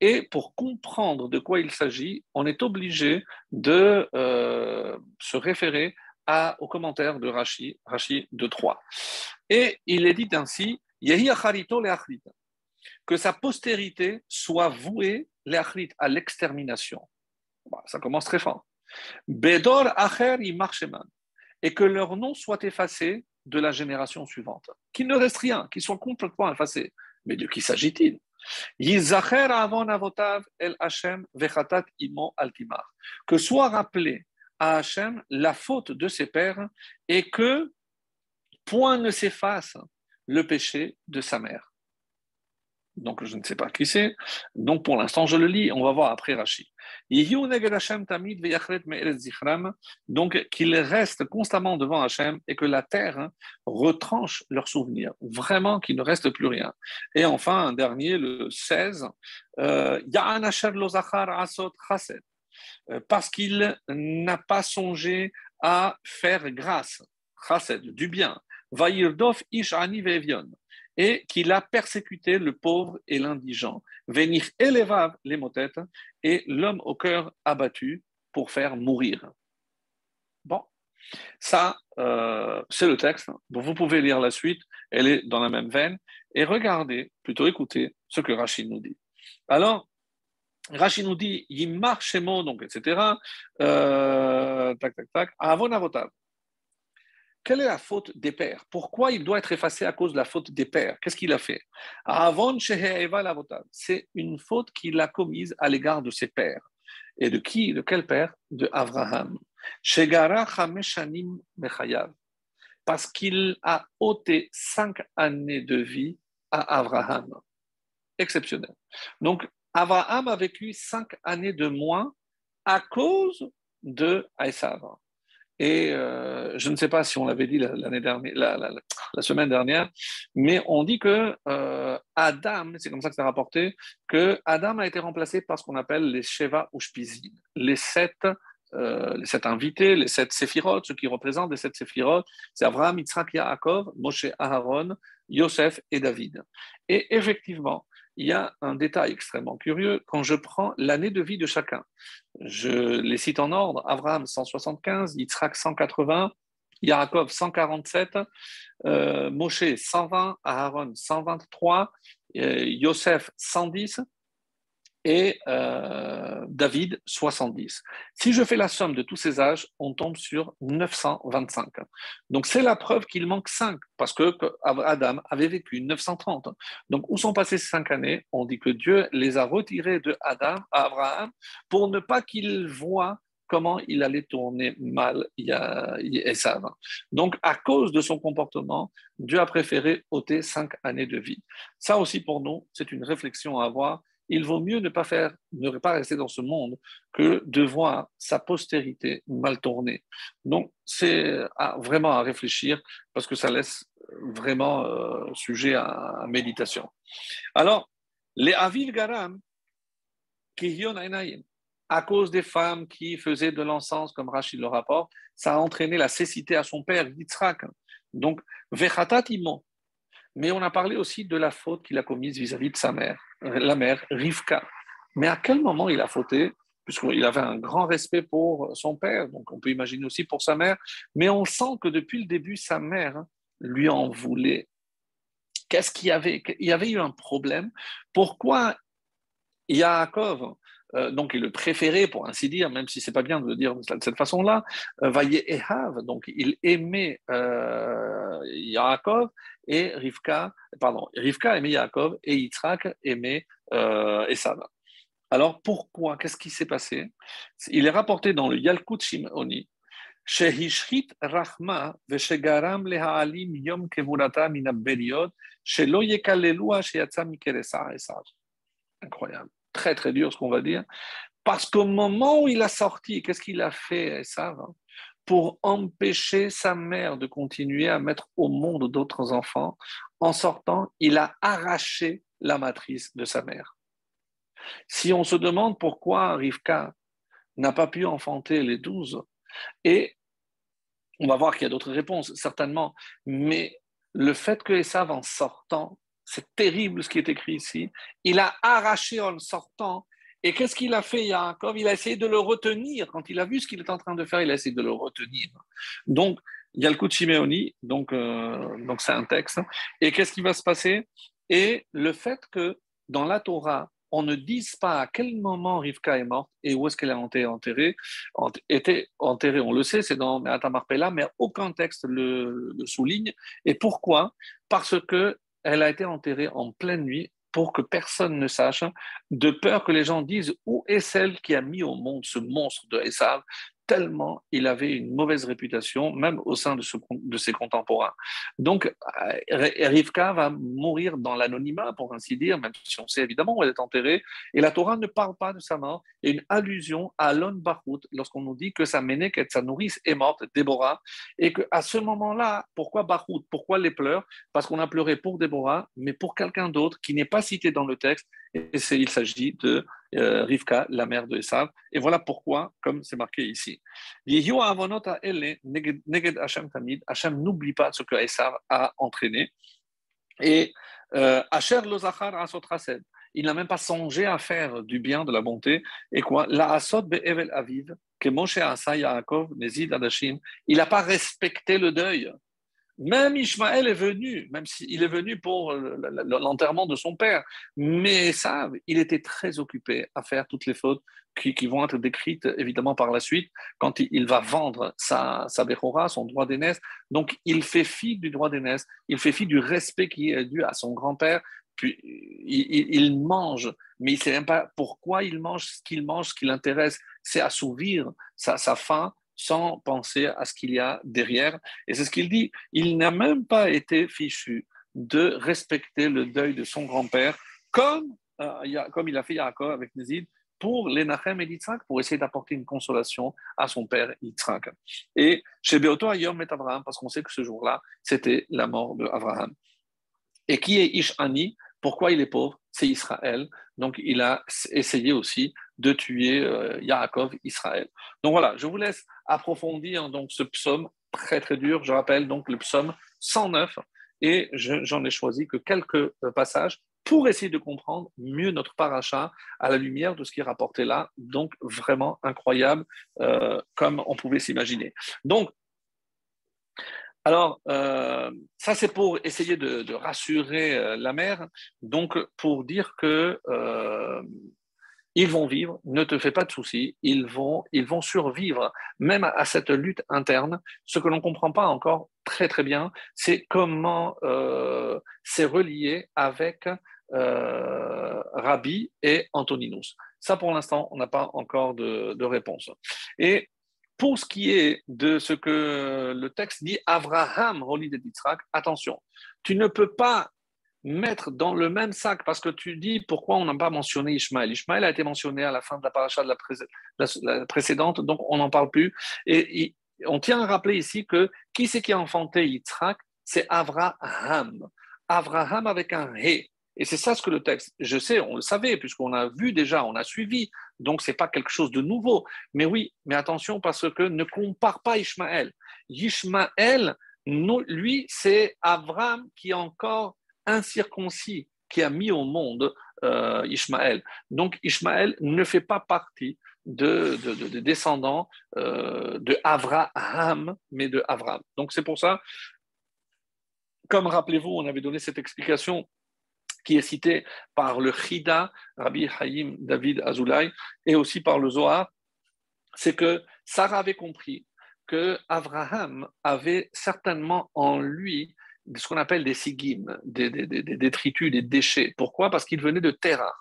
Et pour comprendre de quoi il s'agit, on est obligé de se référer à, au commentaire de Rashi, Rashi de 3. Et il est dit ainsi, que sa postérité soit vouée à l'extermination. Ça commence très fort. Bedor Acher et que leur nom soit effacé de la génération suivante. Qu'il ne reste rien, qu'ils soient complètement effacés. Mais de qui s'agit-il? Que soit rappelé à Hachem la faute de ses pères et que point ne s'efface le péché de sa mère. Donc je ne sais pas qui c'est. Donc pour l'instant je le lis, on va voir après Rashi. Donc qu'ils restent constamment devant Hachem et que la terre retranche leurs souvenirs. Vraiment qu'il ne reste plus rien. Et enfin un dernier, le 16. Euh, euh, parce qu'il n'a pas songé à faire grâce, du bien. Vayirdov ish ani et qu'il a persécuté le pauvre et l'indigent. Venir élevav les motettes et l'homme au cœur abattu pour faire mourir. Bon, ça, euh, c'est le texte. vous pouvez lire la suite, elle est dans la même veine. Et regardez, plutôt écoutez ce que Rachid nous dit. Alors, Rachid nous dit, il marche donc, etc. Euh, tac, tac, tac. Avon quelle est la faute des pères? Pourquoi il doit être effacé à cause de la faute des pères? Qu'est-ce qu'il a fait? C'est une faute qu'il a commise à l'égard de ses pères. Et de qui? De quel père? De Abraham. Parce qu'il a ôté cinq années de vie à Abraham. Exceptionnel. Donc, Abraham a vécu cinq années de moins à cause de Aïssav. Et euh, je ne sais pas si on l'avait dit l'année dernière, la, semaine dernière, mais on dit que euh, Adam, c'est comme ça que c'est rapporté, que Adam a été remplacé par ce qu'on appelle les Sheva Ushpizin, les sept, euh, les sept invités, les sept Séphirot, ceux qui représentent les sept Séphirot, c'est Abraham, Yitzhak, Yaakov, Moshe, Aaron, Yosef et David. Et effectivement, il y a un détail extrêmement curieux quand je prends l'année de vie de chacun. Je les cite en ordre. Abraham 175, Yitzhak 180, Yaakov 147, euh, Moshe 120, Aaron 123, euh, Yosef 110, et euh, David 70. Si je fais la somme de tous ces âges, on tombe sur 925. Donc c'est la preuve qu'il manque 5, parce que Adam avait vécu 930. Donc où sont passées ces 5 années? On dit que Dieu les a retirés de Adam à Abraham pour ne pas qu'il voit comment il allait tourner mal Esav. Donc, à cause de son comportement, Dieu a préféré ôter cinq années de vie. Ça aussi, pour nous, c'est une réflexion à avoir il vaut mieux ne pas faire, ne pas rester dans ce monde que de voir sa postérité mal tournée. Donc, c'est vraiment à réfléchir parce que ça laisse vraiment euh, sujet à, méditation. Alors, les Aviv Garam, à cause des femmes qui faisaient de l'encens, comme Rachid le rapporte, ça a entraîné la cécité à son père, Yitzhak. Donc, Vechatatimo. Mais on a parlé aussi de la faute qu'il a commise vis-à-vis de sa mère la mère, Rivka. Mais à quel moment il a fauté? Puisqu'il avait un grand respect pour son père, donc on peut imaginer aussi pour sa mère, mais on sent que depuis le début, sa mère lui en voulait. Qu'est-ce qu'il y avait Il y avait eu un problème? Pourquoi Yaakov, euh, donc il le préférait pour ainsi dire, même si c'est pas bien de le dire de cette façon-là, euh, donc il aimait euh, Yaakov et Rivka, pardon, Rivka aimait Yaakov et Yitzhak aimait euh, Esav. Alors pourquoi? Qu'est-ce qui s'est passé? Il est rapporté dans le Yalkut Shimoni. Shehishrit Rahma veshegaram lehaalim yom kevurata minabbeliot shelo yekalelua sheyatsa mikeresa Esav. Incroyable. Très très dur ce qu'on va dire. Parce qu'au moment où il a sorti, qu'est-ce qu'il a fait, Esav hein pour empêcher sa mère de continuer à mettre au monde d'autres enfants. En sortant, il a arraché la matrice de sa mère. Si on se demande pourquoi Rivka n'a pas pu enfanter les douze, et on va voir qu'il y a d'autres réponses, certainement, mais le fait que Esav, en sortant, c'est terrible ce qui est écrit ici, il a arraché en sortant, et qu'est-ce qu'il a fait, Yaakov? Il a essayé de le retenir. Quand il a vu ce qu'il est en train de faire, il a essayé de le retenir. Donc, il y a le coup de Shimeoni, donc euh, donc c'est un texte. Et qu'est-ce qui va se passer? Et le fait que dans la Torah, on ne dise pas à quel moment Rivka est morte et où est-ce qu'elle a été enterrée. Était enterrée, on le sait, c'est dans Atamarpella, mais aucun texte le, le, souligne. Et pourquoi? Parce que elle a été enterrée en pleine nuit pour que personne ne sache, de peur que les gens disent où est celle qui a mis au monde ce monstre de Esav tellement il avait une mauvaise réputation, même au sein de, ses contemporains. Donc, euh, Rivka va mourir dans l'anonymat, pour ainsi dire, même si on sait évidemment où elle est enterrée. Et la Torah ne parle pas de sa mort. Et une allusion à Lon Bahout, lorsqu'on nous dit que sa ménèque, sa nourrice, est morte, Déborah, et qu'à ce moment-là, pourquoi Bahout Pourquoi les pleurs? Parce qu'on a pleuré pour Déborah, mais pour quelqu'un d'autre qui n'est pas cité dans le texte. Et il s'agit de euh, Rivka, la mère de Esav. Et voilà pourquoi, comme c'est marqué ici. Hachem n'oublie pas ce que Esav a entraîné. Et euh, Asher il n'a même pas songé à faire du bien, de la bonté. Et quoi? La asot be'evel aviv, que Moshe Asa Yaakov, Nezid Adashim, il n'a pas respecté le deuil. Même Ishmaël est venu, même s'il est venu pour l'enterrement de son père. Mais ça, il était très occupé à faire toutes les fautes qui, vont être décrites évidemment par la suite quand il, va vendre sa, sa son droit d'aînesse. Donc il fait fi du droit d'aînesse, il fait fi du respect qui est dû à son grand-père. Puis il, mange, mais il ne sait même pas pourquoi il mange ce qu'il mange, ce qui l'intéresse, c'est assouvir sa faim sans penser à ce qu'il y a derrière. Et c'est ce qu'il dit. Il n'a même pas été fichu de respecter le deuil de son grand-père, comme, euh, il a fait Yaakov avec Nézid, pour les Nachem et Yitzhak, pour essayer d'apporter une consolation à son père Yitzhak. Et chez Beoto Ayom et Abraham, parce qu'on sait que ce jour-là, c'était la mort d'Abraham. Et qui est Ishani Pourquoi il est pauvre? C'est Israël. Donc il a essayé aussi de tuer euh, Yaakov, Israël. Donc voilà, je vous laisse approfondir donc ce psaume très très dur. Je rappelle donc le psaume 109 et j'en ai choisi que quelques euh, passages pour essayer de comprendre mieux notre paracha à la lumière de ce qui est rapporté là. Donc vraiment incroyable euh, comme on pouvait s'imaginer. Donc alors, ça c'est pour essayer de, rassurer la mère, donc pour dire que ils vont vivre, ne te fais pas de soucis, ils vont, ils vont survivre même à, cette lutte interne. Ce que l'on ne comprend pas encore très très bien, c'est comment euh, c'est relié avec euh, Rabbi et Antoninus. Ça, pour l'instant, on n'a pas encore de, réponse. Et pour ce qui est de ce que le texte dit, Abraham, Roli de attention, tu ne peux pas mettre dans le même sac, parce que tu dis pourquoi on n'a pas mentionné Ishmaël. Ishmaël a été mentionné à la fin de la paracha de la, précédente, donc on n'en parle plus. Et, on tient à rappeler ici que qui c'est qui a enfanté Yitzhak? C'est Avraham. Avraham avec un He. Et c'est ça ce que le texte, je sais, on le savait, puisqu'on a vu déjà, on a suivi, donc c'est pas quelque chose de nouveau. Mais oui, mais attention, parce que ne compare pas Ishmaël. Ishmaël, lui, c'est Avraham qui est encore incirconcis qui a mis au monde euh. Donc Ishmaël ne fait pas partie de, de, descendants euh, de Avraham, mais de Avraham. Donc c'est pour ça, comme rappelez-vous, on avait donné cette explication qui est citée par le Chida, Rabbi Haïm David Azoulay, et aussi par le Zohar, c'est que Sarah avait compris que Abraham avait certainement en lui ce qu'on appelle des sigim, des, détritus, des déchets. Pourquoi? Parce qu'il venait de Terra.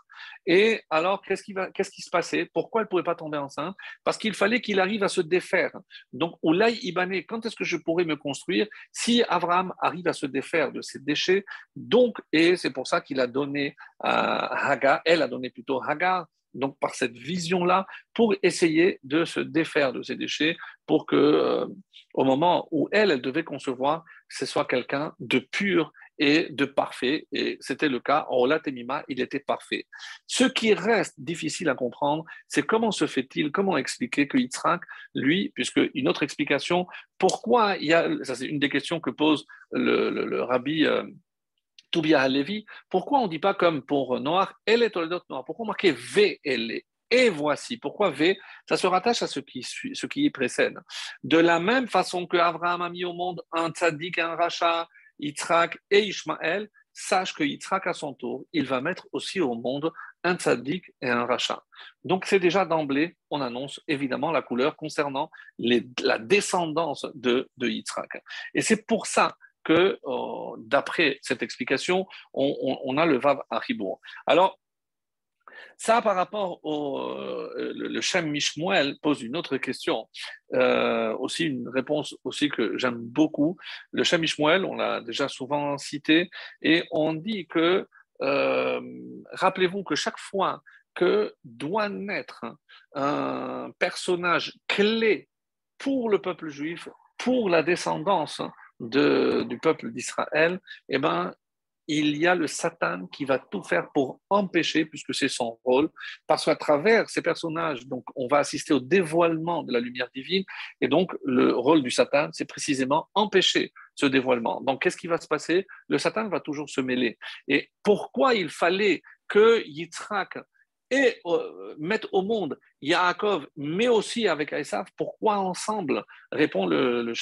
Et alors, qu'est-ce qui, va, qu'est-ce qui se passait? Pourquoi elle ne pouvait pas tomber enceinte? Parce qu'il fallait qu'il arrive à se défaire. Donc, Oulay Ibané, quand est-ce que je pourrais me construire si Abraham arrive à se défaire de ces déchets? Donc, et c'est pour ça qu'il a donné à Hagar, elle a donné plutôt Hagar, donc par cette vision-là, pour essayer de se défaire de ces déchets, pour que euh, au moment où elle, elle devait concevoir, ce soit quelqu'un de pur et de parfait. Et c'était le cas. En Ola Temima, il était parfait. Ce qui reste difficile à comprendre, c'est comment se fait-il, comment expliquer que Yitzhak, lui, puisque une autre explication, pourquoi il y a, ça c'est une des questions que pose le, rabbi. Euh, Toubia Halevi, pourquoi on ne dit pas comme pour Noir, elle est Toledot Noir? Pourquoi on marquait V, elle est et voici. Pourquoi V Ça se rattache à ce qui, ce qui y précède. De la même façon que Abraham a mis au monde un tzaddik et un rachat, Yitzhak et Ishmaël, sache que Yitzhak, à son tour, il va mettre aussi au monde un tzaddik et un rachat. Donc, c'est déjà d'emblée, on annonce évidemment la couleur concernant la descendance de, de Yitzhak. Et c'est pour ça que, euh, d'après cette explication, on, a le Vav à Alors, ça, par rapport au euh, le, Shem Mishmuel pose une autre question, euh, aussi une réponse aussi que j'aime beaucoup. Le Shem Mishmuel, on l'a déjà souvent cité, et on dit que, euh, rappelez-vous que chaque fois que doit naître un personnage clé pour le peuple juif, pour la descendance de, du peuple d'Israël, eh ben, il y a le Satan qui va tout faire pour empêcher, puisque c'est son rôle, parce qu'à travers ces personnages, donc, on va assister au dévoilement de la lumière divine, et donc le rôle du Satan, c'est précisément empêcher ce dévoilement. Donc, qu'est-ce qui va se passer? Le Satan va toujours se mêler. Et pourquoi il fallait que Yitzhak et euh, mette au monde Yaakov, mais aussi avec Esav, pourquoi ensemble Répond le, le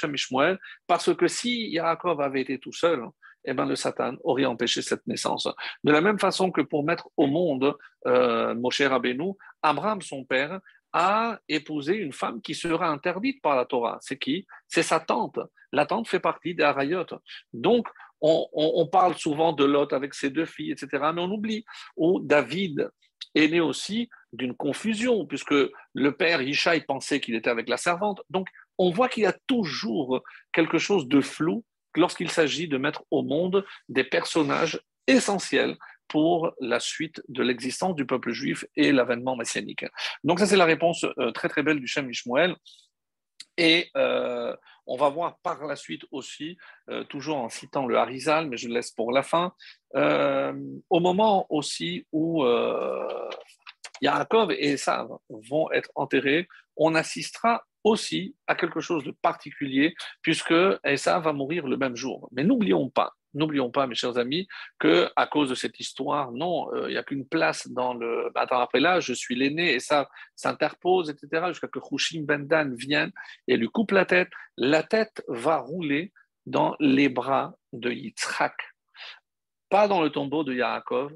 parce que si Yaakov avait été tout seul, eh ben, le Satan aurait empêché cette naissance. De la même façon que pour mettre au monde euh, Moshe Rabbeinu, Abraham, son père, a épousé une femme qui sera interdite par la Torah. C'est qui? C'est sa tante. La tante fait partie des Harayot. Donc, on, parle souvent de Lot avec ses deux filles, etc. Mais on oublie où David est né aussi d'une confusion, puisque le père Yishai pensait qu'il était avec la servante. Donc, on voit qu'il y a toujours quelque chose de flou lorsqu'il s'agit de mettre au monde des personnages essentiels pour la suite de l'existence du peuple juif et l'avènement messianique. Donc ça, c'est la réponse euh, très très belle du Shem Ishmael. Et euh, on va voir par la suite aussi, euh, toujours en citant le Harizal, mais je le laisse pour la fin, au moment aussi où Yaakov et Esav vont être enterrés, on assistera aussi à quelque chose de particulier, puisque Esa va mourir le même jour. Mais n'oublions pas, n'oublions pas, mes chers amis, que à cause de cette histoire, non, euh, il n'y a qu'une place dans le. Bah, attends, après là, je suis l'aîné, et ça s'interpose, etc., jusqu'à que Hushim Bendan vienne et lui coupe la tête. La tête va rouler dans les bras de Yitzhak, pas dans le tombeau de Yaakov,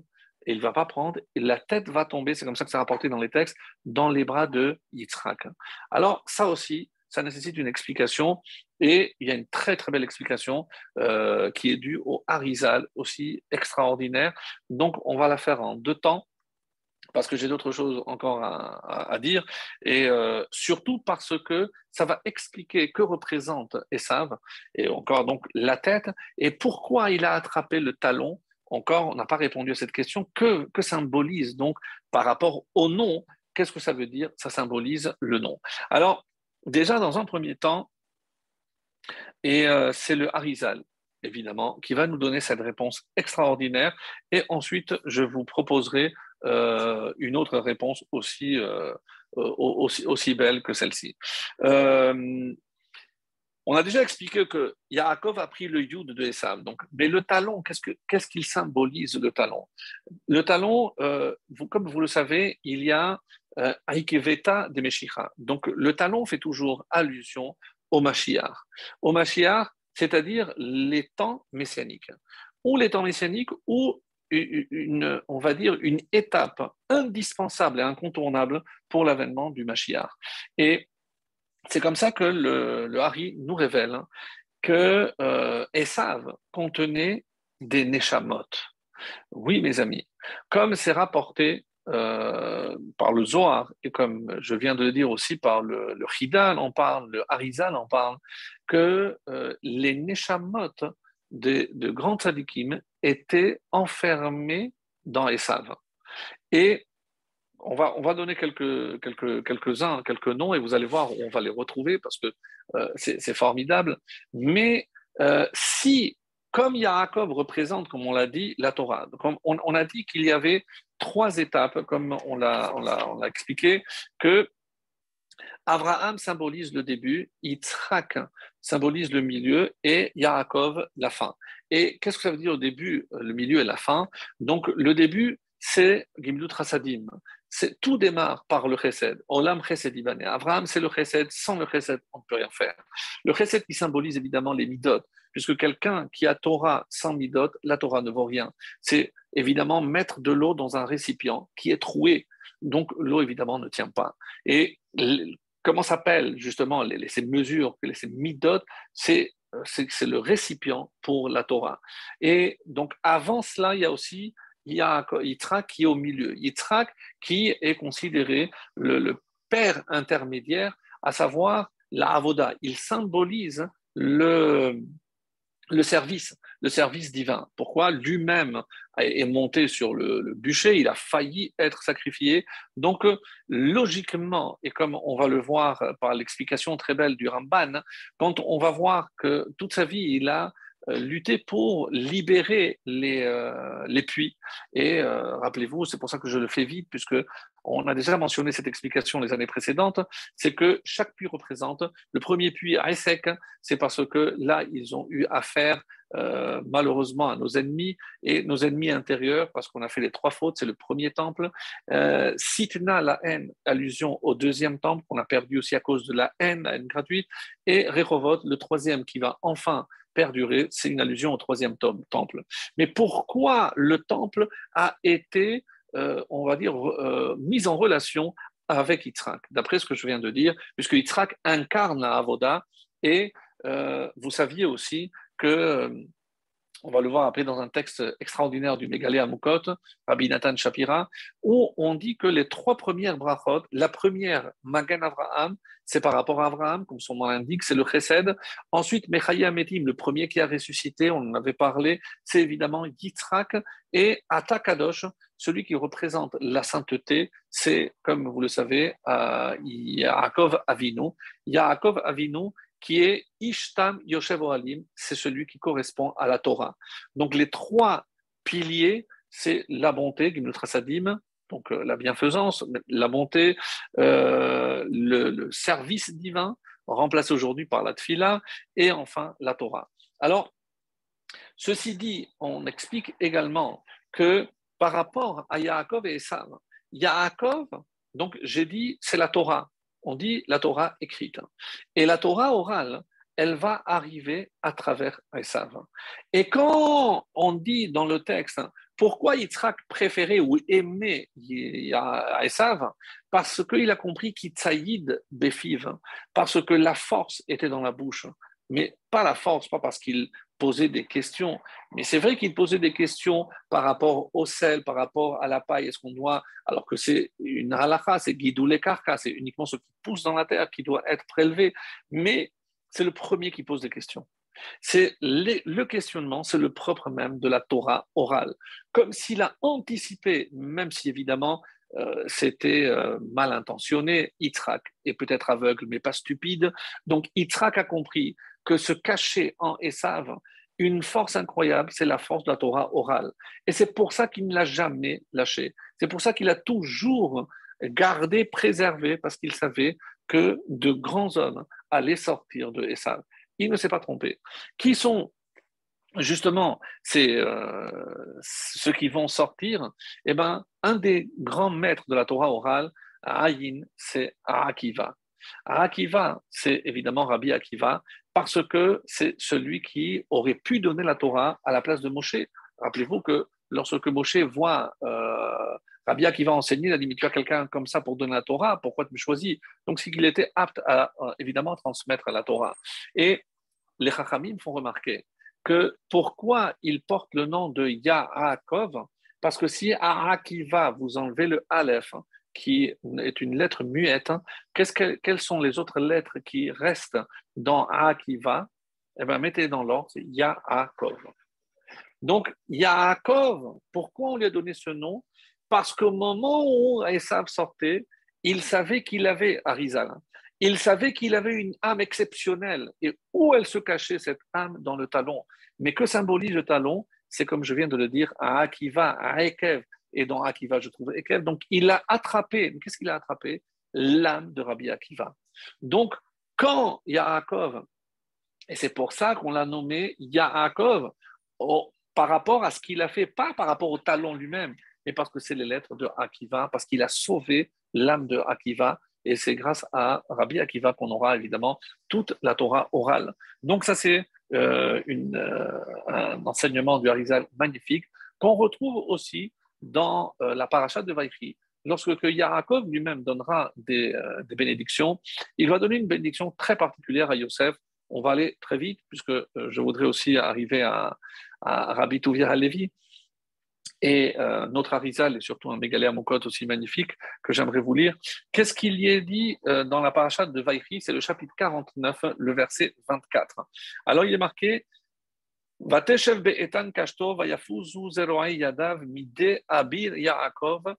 et il ne va pas prendre, la tête va tomber, c'est comme ça que c'est rapporté dans les textes, dans les bras de Yitzhak. Alors ça aussi, ça nécessite une explication, et il y a une très très belle explication euh, qui est due au Harizal, aussi extraordinaire. Donc on va la faire en deux temps, parce que j'ai d'autres choses encore à, dire, et euh, surtout parce que ça va expliquer que représente Esav, et encore donc la tête, et pourquoi il a attrapé le talon, encore, on n'a pas répondu à cette question. Que, que symbolise donc par rapport au nom Qu'est-ce que ça veut dire? Ça symbolise le nom. Alors, déjà, dans un premier temps, et euh, c'est le Harizal, évidemment, qui va nous donner cette réponse extraordinaire. Et ensuite, je vous proposerai euh, une autre réponse aussi, euh, aussi, aussi, belle que celle-ci. On a déjà expliqué que Yaakov a pris le yud de Esav. Donc, mais le talon, qu'est-ce qu'il symbolise le talon? Le talon, comme vous le savez, il y a Aikeveta de Meshicha. Donc, le talon fait toujours allusion au Mashiach. Au Mashiach, c'est-à-dire les temps messianiques. Ou les temps messianiques, ou une, on va dire, une étape indispensable et incontournable pour l'avènement du Mashiach. Et c'est comme ça que le, Hari nous révèle que euh, Esav contenait des Neshamot. Oui, mes amis, comme c'est rapporté euh, par le Zohar, et comme je viens de le dire aussi par le, le Hidal, on parle, le Harizal en parle, que euh, les Neshamot de, de grands tzadikim étaient enfermés dans Esav. Et on va, on va donner quelques, quelques, quelques-uns, quelques noms, et vous allez voir on va les retrouver parce que euh, c'est, formidable. Mais si comme Yaakov représente, comme on l'a dit, la Torah. on, a dit qu'il y avait trois étapes, comme on l'a, expliqué, que Abraham symbolise le début, Yitzhak symbolise le milieu et Yaakov la fin. Et qu'est-ce que ça veut dire au début, le milieu et la fin? Donc le début, c'est Gimlut Rasadim. Tout démarre par le chesed. Olam chesed. Abraham, c'est le chesed. Sans le chesed, on ne peut rien faire. Le chesed qui symbolise évidemment les midot, puisque quelqu'un qui a Torah sans midot, la Torah ne vaut rien. C'est évidemment mettre de l'eau dans un récipient qui est troué. Donc l'eau, évidemment, ne tient pas. Et comment s'appellent justement ces mesures, ces midot C'est c'est le récipient pour la Torah. Et donc avant cela, il y a aussi il y a Yitzhak qui est au milieu. Yitzhak qui est considéré le, père intermédiaire, à savoir la Avoda. Il symbolise le, le service, le service divin. Pourquoi Lui-même est monté sur le, bûcher, il a failli être sacrifié. Donc, logiquement, et comme on va le voir par l'explication très belle du Ramban, quand on va voir que toute sa vie, il a euh, lutter pour libérer les, euh, puits. Et euh, rappelez-vous, c'est pour ça que je le fais vite, puisque on a déjà mentionné cette explication les années précédentes, c'est que chaque puits représente le premier puits à Essek, c'est parce que là, ils ont eu affaire malheureusement à nos ennemis et nos ennemis intérieurs, parce qu'on a fait les trois fautes, c'est le premier temple. Euh, Sitna, la haine, allusion au deuxième temple qu'on a perdu aussi à cause de la haine, la haine gratuite, et Rehovot, le troisième qui va enfin perdurer, c'est une allusion au troisième temple. Mais pourquoi le temple a été, euh, on va dire, euh, mis en relation avec Yitzhak, d'après ce que je viens de dire, puisque Yitzhak incarne la Avoda, et euh, vous saviez aussi que on va le voir après dans un texte extraordinaire du Mégalé Amukot, Rabbi Nathan Shapira, où on dit que les trois premières brachot, la première, Magan Avraham, c'est par rapport à Abraham, comme son nom l'indique, c'est le Chesed. Ensuite, Mechaya Metim, le premier qui a ressuscité, on en avait parlé, c'est évidemment Yitzhak. Et Atakadosh, celui qui représente la sainteté, c'est, comme vous le savez, euh, Yaakov Avinu. Yaakov Avinu, qui est Ishtam Yoshev Ohalim, c'est celui qui correspond à la Torah. Donc les trois piliers, c'est la bonté, donc euh, la bienfaisance, la bonté, euh, le, service divin, remplacé aujourd'hui par la Tfila, et enfin la Torah. Alors, ceci dit, on explique également que par rapport à Yaakov et Esav, Yaakov, donc j'ai dit, c'est la Torah on dit la Torah écrite. Et la Torah orale, elle va arriver à travers Esav. Et quand on dit dans le texte pourquoi Yitzhak préférait ou aimait Esav, parce qu'il a compris qu'Itzaïd béfive, parce que la force était dans la bouche, mais pas la force, pas parce qu'il poser des questions. Mais c'est vrai qu'il posait des questions par rapport au sel, par rapport à la paille. Est-ce qu'on doit, alors que c'est une halakha, c'est guidou les c'est uniquement ce qui pousse dans la terre qui doit être prélevé. Mais c'est le premier qui pose des questions. C'est le questionnement, c'est le propre même de la Torah orale. Comme s'il a anticipé, même si évidemment euh, c'était euh, mal intentionné, Yitzhak est peut-être aveugle mais pas stupide. Donc Yitzhak a compris que se cacher en Esav une force incroyable, c'est la force de la Torah orale. Et c'est pour ça qu'il ne l'a jamais lâché. C'est pour ça qu'il a toujours gardé, préservé, parce qu'il savait que de grands hommes allaient sortir de Esav. Il ne s'est pas trompé. Qui sont justement euh, ceux qui vont sortir? Eh bien, un des grands maîtres de la Torah orale, Ayin, c'est Akiva. Akiva, c'est évidemment Rabbi Akiva, parce que c'est celui qui aurait pu donner la Torah à la place de Moshe. Rappelez-vous que lorsque Moshe voit euh, Rabbi Akiva enseigner, il a dit Mais tu as quelqu'un comme ça pour donner la Torah, pourquoi tu me choisis? Donc, c'est qu'il était apte à évidemment transmettre la Torah. Et les Chachamim font remarquer que pourquoi il porte le nom de Yaakov Parce que si Akiva, vous enlevez le Aleph, qui est une lettre muette, hein. quelles sont les autres lettres qui restent dans Akiva Eh bien, mettez dans l'ordre, c'est Yaakov. Donc, Yaakov, pourquoi on lui a donné ce nom? Parce qu'au moment où Esav sortait, il savait qu'il avait Arizal. Il savait qu'il avait une âme exceptionnelle. Et où elle se cachait, cette âme, dans le talon Mais que symbolise le talon? C'est comme je viens de le dire, à Akiva, à Ekev. Et dans Akiva, je trouve Ekev. Donc, il a attrapé. Qu'est-ce qu'il a attrapé? L'âme de Rabbi Akiva. Donc, quand Yaakov, et c'est pour ça qu'on l'a nommé Yaakov, par rapport à ce qu'il a fait, pas par rapport au talon lui-même, mais parce que c'est les lettres de Akiva, parce qu'il a sauvé l'âme de Akiva et c'est grâce à Rabbi Akiva qu'on aura évidemment toute la Torah orale. Donc ça, c'est euh, euh, un enseignement du Harizal magnifique qu'on retrouve aussi dans euh, la paracha de Vaïchi. Lorsque Yaakov lui-même donnera des, bénédictions, il va donner une bénédiction très particulière à Yosef. On va aller très vite, puisque je voudrais aussi arriver à, à Rabbi Touvir Levi. Et euh, notre Arizal et surtout un Mégalé Mokot aussi magnifique que j'aimerais vous lire. Qu'est-ce qu'il y est dit euh, dans la parachat de Vaïchi C'est le chapitre 49, le verset 24. Alors il est marqué Yadav Yaakov.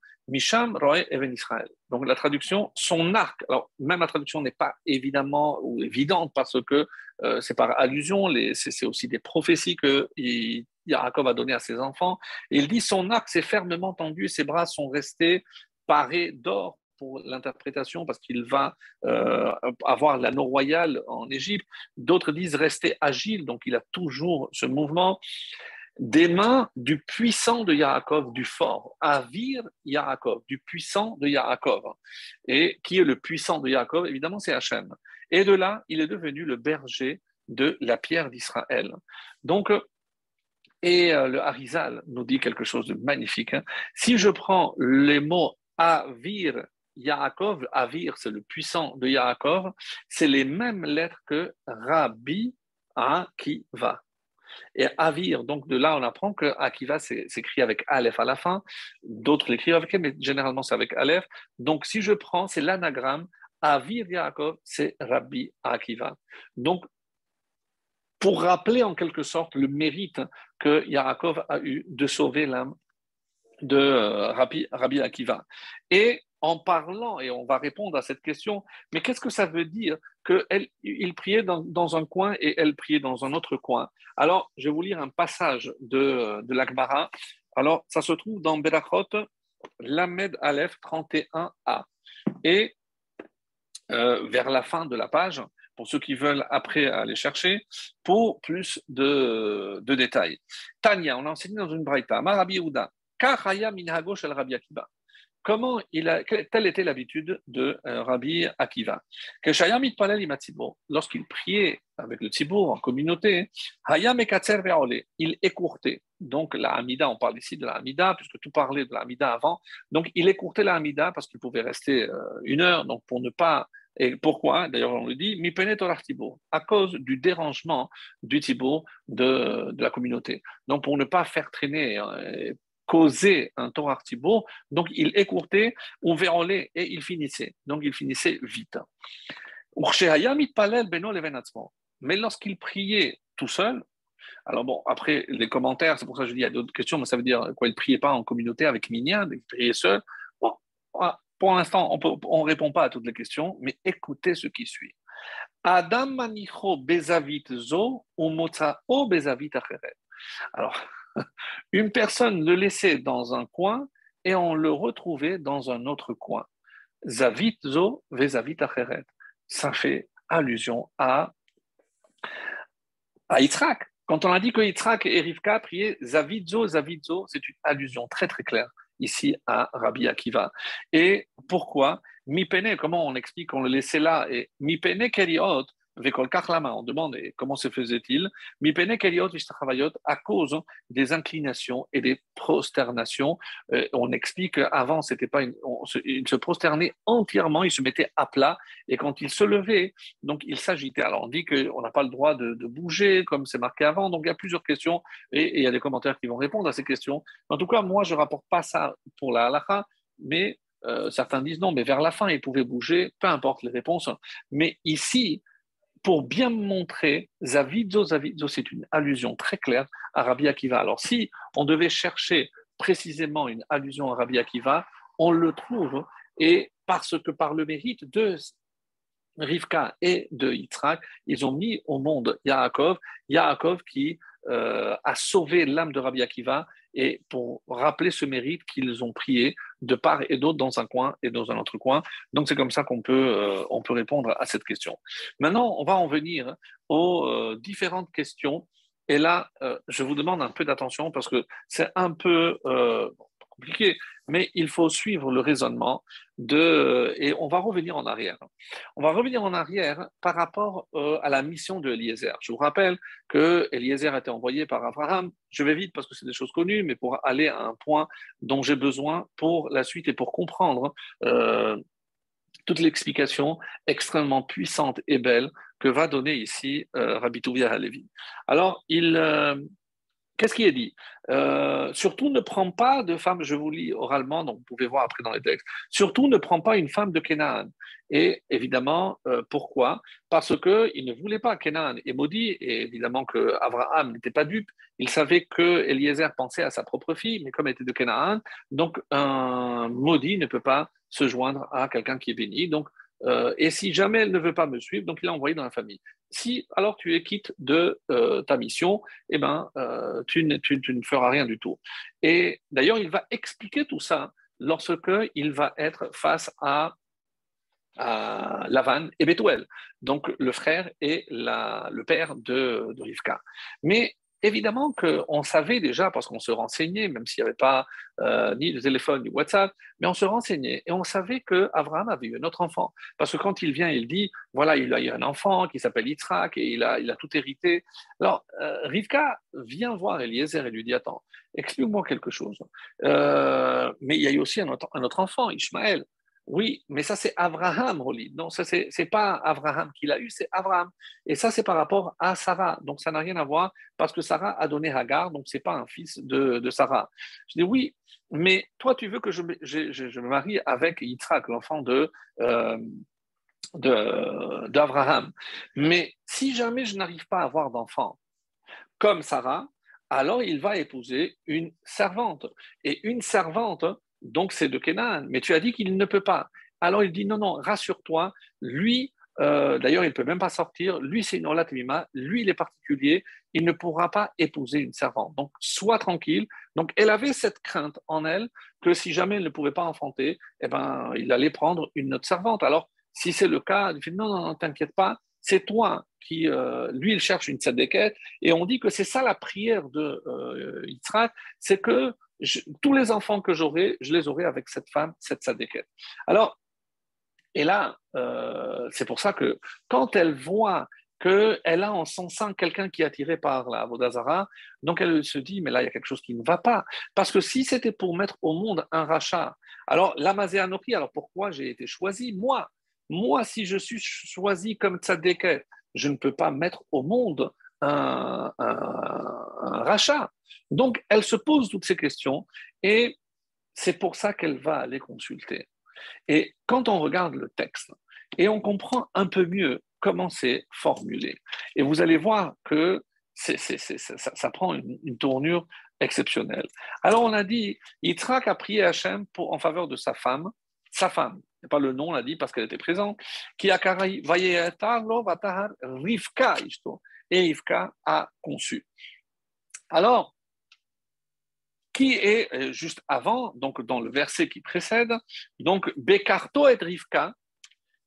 Donc la traduction, son arc. Alors même la traduction n'est pas évidemment ou évidente parce que euh, c'est par allusion, c'est aussi des prophéties que il, Yaakov a donné à ses enfants. il dit son arc s'est fermement tendu, ses bras sont restés parés d'or pour l'interprétation parce qu'il va euh, avoir l'anneau royal en Égypte. D'autres disent rester agile, donc il a toujours ce mouvement. Des mains du puissant de Yaakov, du fort, Avir Yaakov, du puissant de Yaakov. Et qui est le puissant de Yaakov? Évidemment, c'est Hachem. Et de là, il est devenu le berger de la pierre d'Israël. Donc, et euh, le Harizal nous dit quelque chose de magnifique. Hein. Si je prends les mots Avir, Yaakov, Avir, c'est le puissant de Yaakov, c'est les mêmes lettres que Rabbi Akiva. Et Avir, donc de là on apprend que Akiva s'écrit avec Aleph à la fin, d'autres l'écrivent avec mais généralement c'est avec Aleph. Donc si je prends, c'est l'anagramme, Avir Yaakov, c'est Rabbi Akiva. Donc pour rappeler en quelque sorte le mérite que Yaakov a eu de sauver l'âme de euh, Rabbi, Rabbi Akiva. Et en parlant, et on va répondre à cette question, mais qu'est-ce que ça veut dire qu'il priait dans, un coin et elle priait dans un autre coin? Alors, je vais vous lire un passage de, de. Alors, ça se trouve dans Berachot, Lamed Aleph 31a. Et euh, vers la fin de la page, pour ceux qui veulent après aller chercher, pour plus de, détails. Tania, on a enseigné dans une braïta, Marabi Yehuda, Kahaya Minhago Shel Rabbi Akiba. Comment il a, telle était l'habitude de euh, Rabbi Akiva. Lorsqu'il priait avec le Tzibour en communauté, il écourtait. Donc la Hamida, on parle ici de la Hamida, puisque tout parlait de la Hamida avant. Donc il écourtait la Hamida parce qu'il pouvait rester euh, une heure, donc pour ne pas et pourquoi D'ailleurs, on le dit, mi à cause du dérangement du Thibaut de, de, la communauté. Donc, pour ne pas faire traîner, causer un Torah Thibaut, donc il écourtait, on verrouillait et il finissait. Donc, il finissait vite. Mais lorsqu'il priait tout seul, alors bon, après les commentaires, c'est pour ça que je dis il y a d'autres questions, mais ça veut dire quoi Il ne priait pas en communauté avec Minyan, il priait seul. Bon, pour l'instant, on ne répond pas à toutes les questions, mais écoutez ce qui suit. Adam manicho bezavit zo ou bezavit acheret. Alors, <laughs> une personne le laissait dans un coin et on le retrouvait dans un autre coin. Zavit zo. Ça fait allusion à, à Yitzhak. Quand on a dit que Yitzhak et Rivka priaient Zavidzo, Zavidzo, c'est une allusion très très claire ici à Rabbi Akiva. Et pourquoi? Mipene, comment on explique qu'on le laissait là? Et Mipene Keriot, on demande comment se faisait-il? À cause des inclinations et des prosternations. Euh, on explique qu'avant, c'était pas il se prosternait entièrement, il se mettait à plat et quand il se levait, donc il s'agitait. Alors on dit qu'on n'a pas le droit de, bouger comme c'est marqué avant, donc il y a plusieurs questions et, il y a des commentaires qui vont répondre à ces questions. En tout cas, moi je rapporte pas ça pour la halakha, mais euh, certains disent non, mais vers la fin, il pouvait bouger, peu importe les réponses. Mais ici, pour bien montrer, Zavidzo, Zavidzo, c'est une allusion très claire à Rabbi Akiva. Alors, si on devait chercher précisément une allusion à Rabbi Akiva, on le trouve, et parce que par le mérite de Rivka et de Yitzhak, ils ont mis au monde Yaakov, Yaakov qui euh, a sauvé l'âme de Rabbi Akiva et pour rappeler ce mérite qu'ils ont prié de part et d'autre dans un coin et dans un autre coin. Donc c'est comme ça qu'on peut, euh, on peut répondre à cette question. Maintenant, on va en venir aux euh, différentes questions. Et là, je vous demande un peu d'attention parce que c'est un peu compliqué, mais il faut suivre le raisonnement de, et on va revenir en arrière. On va revenir en arrière par rapport euh, à la mission de Eliezer. Je vous rappelle que Eliezer a été envoyé par Abraham. Je vais vite parce que c'est des choses connues, mais pour aller à un point dont j'ai besoin pour la suite et pour comprendre euh, toute l'explication extrêmement puissante et belle que va donner ici euh, Rabbi Halevi. Alors, il, euh, Qu'est-ce qui est dit? Euh, Surtout ne prends pas de femme, je vous lis oralement, donc vous pouvez voir après dans les textes, surtout ne prends pas une femme de Canaan. Et évidemment, euh, pourquoi? Parce qu'il ne voulait pas Canaan est maudit, et évidemment que Abraham n'était pas dupe, il savait que Eliezer pensait à sa propre fille, mais comme elle était de Canaan, donc un maudit ne peut pas se joindre à quelqu'un qui est béni. Donc euh, et si jamais elle ne veut pas me suivre, donc il l'a envoyé dans la famille. Si alors tu es quitte de euh, ta mission, eh ben, euh, tu, ne, feras rien du tout. Et d'ailleurs, il va expliquer tout ça lorsque il va être face à, à Lavan et Bethuel, donc le frère et le père de, de Rivka. Mais Évidemment qu'on savait déjà, parce qu'on se renseignait, même s'il n'y avait pas euh, ni de téléphone ni WhatsApp, mais on se renseignait et on savait qu'Abraham avait eu un autre enfant. Parce que quand il vient, il dit voilà, il a eu un enfant qui s'appelle Yitzhak et il a, tout hérité. Alors, euh, Rivka vient voir Eliezer et lui dit attends, explique-moi quelque chose. Euh, mais il y a eu aussi un autre, un autre enfant, Ishmaël. Oui, mais ça c'est Abraham, Rolid. Non, ça c'est, pas Abraham qui l'a eu, c'est Abraham. Et ça c'est par rapport à Sarah. Donc ça n'a rien à voir parce que Sarah a donné Hagar, donc c'est pas un fils de, Sarah. Je dis oui, mais toi tu veux que je, me marie avec Yitzhak, l'enfant de, euh, d'Abraham. Mais si jamais je n'arrive pas à avoir d'enfant comme Sarah, alors il va épouser une servante. Et une servante, donc c'est de Kenan, mais tu as dit qu'il ne peut pas. Alors il dit non, non, rassure-toi, lui, euh, d'ailleurs il ne peut même pas sortir, lui c'est une olatmima, lui il est particulier, il ne pourra pas épouser une servante. Donc sois tranquille. Donc elle avait cette crainte en elle que si jamais elle ne pouvait pas enfanter, eh ben, il allait prendre une autre servante. Alors si c'est le cas, il dit non, non, non, t'inquiète pas, c'est toi qui, euh, lui, il cherche une tzedeket, et on dit que c'est ça la prière de euh, c'est que tous les enfants que j'aurai, je les aurai avec cette femme, cette sadéquette. Alors, et là, euh, c'est pour ça que quand elle voit qu'elle a en son sein quelqu'un qui est attiré par la Vodazara, donc elle se dit, mais là, il y a quelque chose qui ne va pas. Parce que si c'était pour mettre au monde un rachat, alors l'Amazéanopi, alors pourquoi j'ai été choisi? Moi, moi, si je suis choisi comme tzadéket, je ne peux pas mettre au monde un rachat. Donc, elle se pose toutes ces questions et c'est pour ça qu'elle va aller consulter. Et quand on regarde le texte et on comprend un peu mieux comment c'est formulé, et vous allez voir que ça, prend une, tournure exceptionnelle. Alors on a dit, Yitzhak a prié Hachem pour, en faveur de sa femme, sa femme, pas le nom, on l'a dit parce qu'elle était présente, qui a Rivka, et Rivka a conçu. Alors, qui est euh, juste avant, donc dans le verset qui précède, donc Bekarto et Rivka.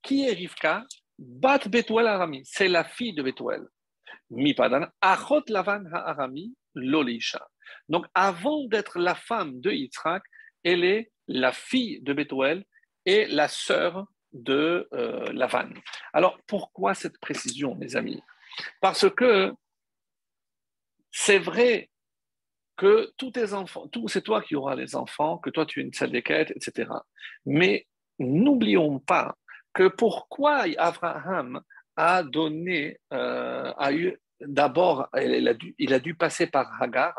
Qui est Rivka? Bat Betuel Arami, c'est la fille de Betuel. Mipadan, Achot Lavan Arami, Lolisha. Donc avant d'être la femme de Yitzhak, elle est la fille de Betuel et la sœur de euh, Lavan. Alors pourquoi cette précision, mes amis? Parce que c'est vrai que tous tes enfants, c'est toi qui auras les enfants, que toi tu es une salle quêtes, etc. Mais n'oublions pas que pourquoi Abraham a donné, euh, a eu d'abord, il a, dû, il a dû passer par Hagar,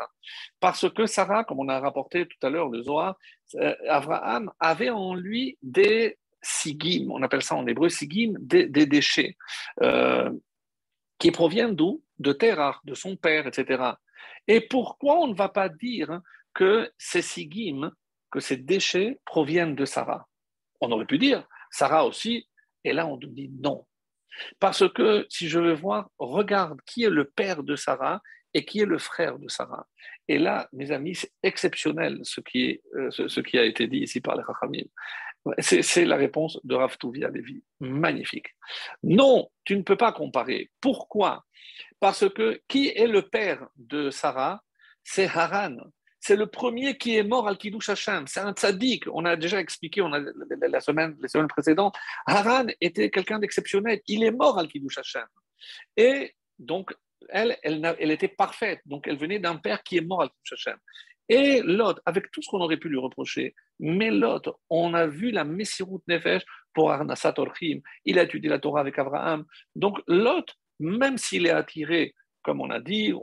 parce que Sarah, comme on a rapporté tout à l'heure le Zohar, euh, Abraham avait en lui des sigim, on appelle ça en hébreu sigim, des, déchets, euh, qui proviennent d'où? De Terah, de son père, etc. Et pourquoi on ne va pas dire que ces sigim, que ces déchets proviennent de Sarah? On aurait pu dire Sarah aussi, et là on nous dit non. Parce que si je veux voir, regarde qui est le père de Sarah et qui est le frère de Sarah. Et là, mes amis, c'est exceptionnel ce qui, euh, ce, qui a été dit ici par les Rachamim. C'est la réponse de Rav à Levi. Magnifique. Non, tu ne peux pas comparer. Pourquoi? Parce que qui est le père de Sarah? C'est Haran. C'est le premier qui est mort al Kiddush Hashem. C'est un tzaddik. On a déjà expliqué on a, la semaine, les semaines précédentes. Haran était quelqu'un d'exceptionnel. Il est mort al Kiddush Hashem. Et donc, elle, elle, elle, était parfaite. Donc, elle venait d'un père qui est mort al Kiddush Hashem. Et Lot, avec tout ce qu'on aurait pu lui reprocher, mais Lot, on a vu la Messirut Nefesh pour Arnasat Orchim, il a étudié la Torah avec Abraham. Donc Lot, même s'il est attiré, comme on a dit,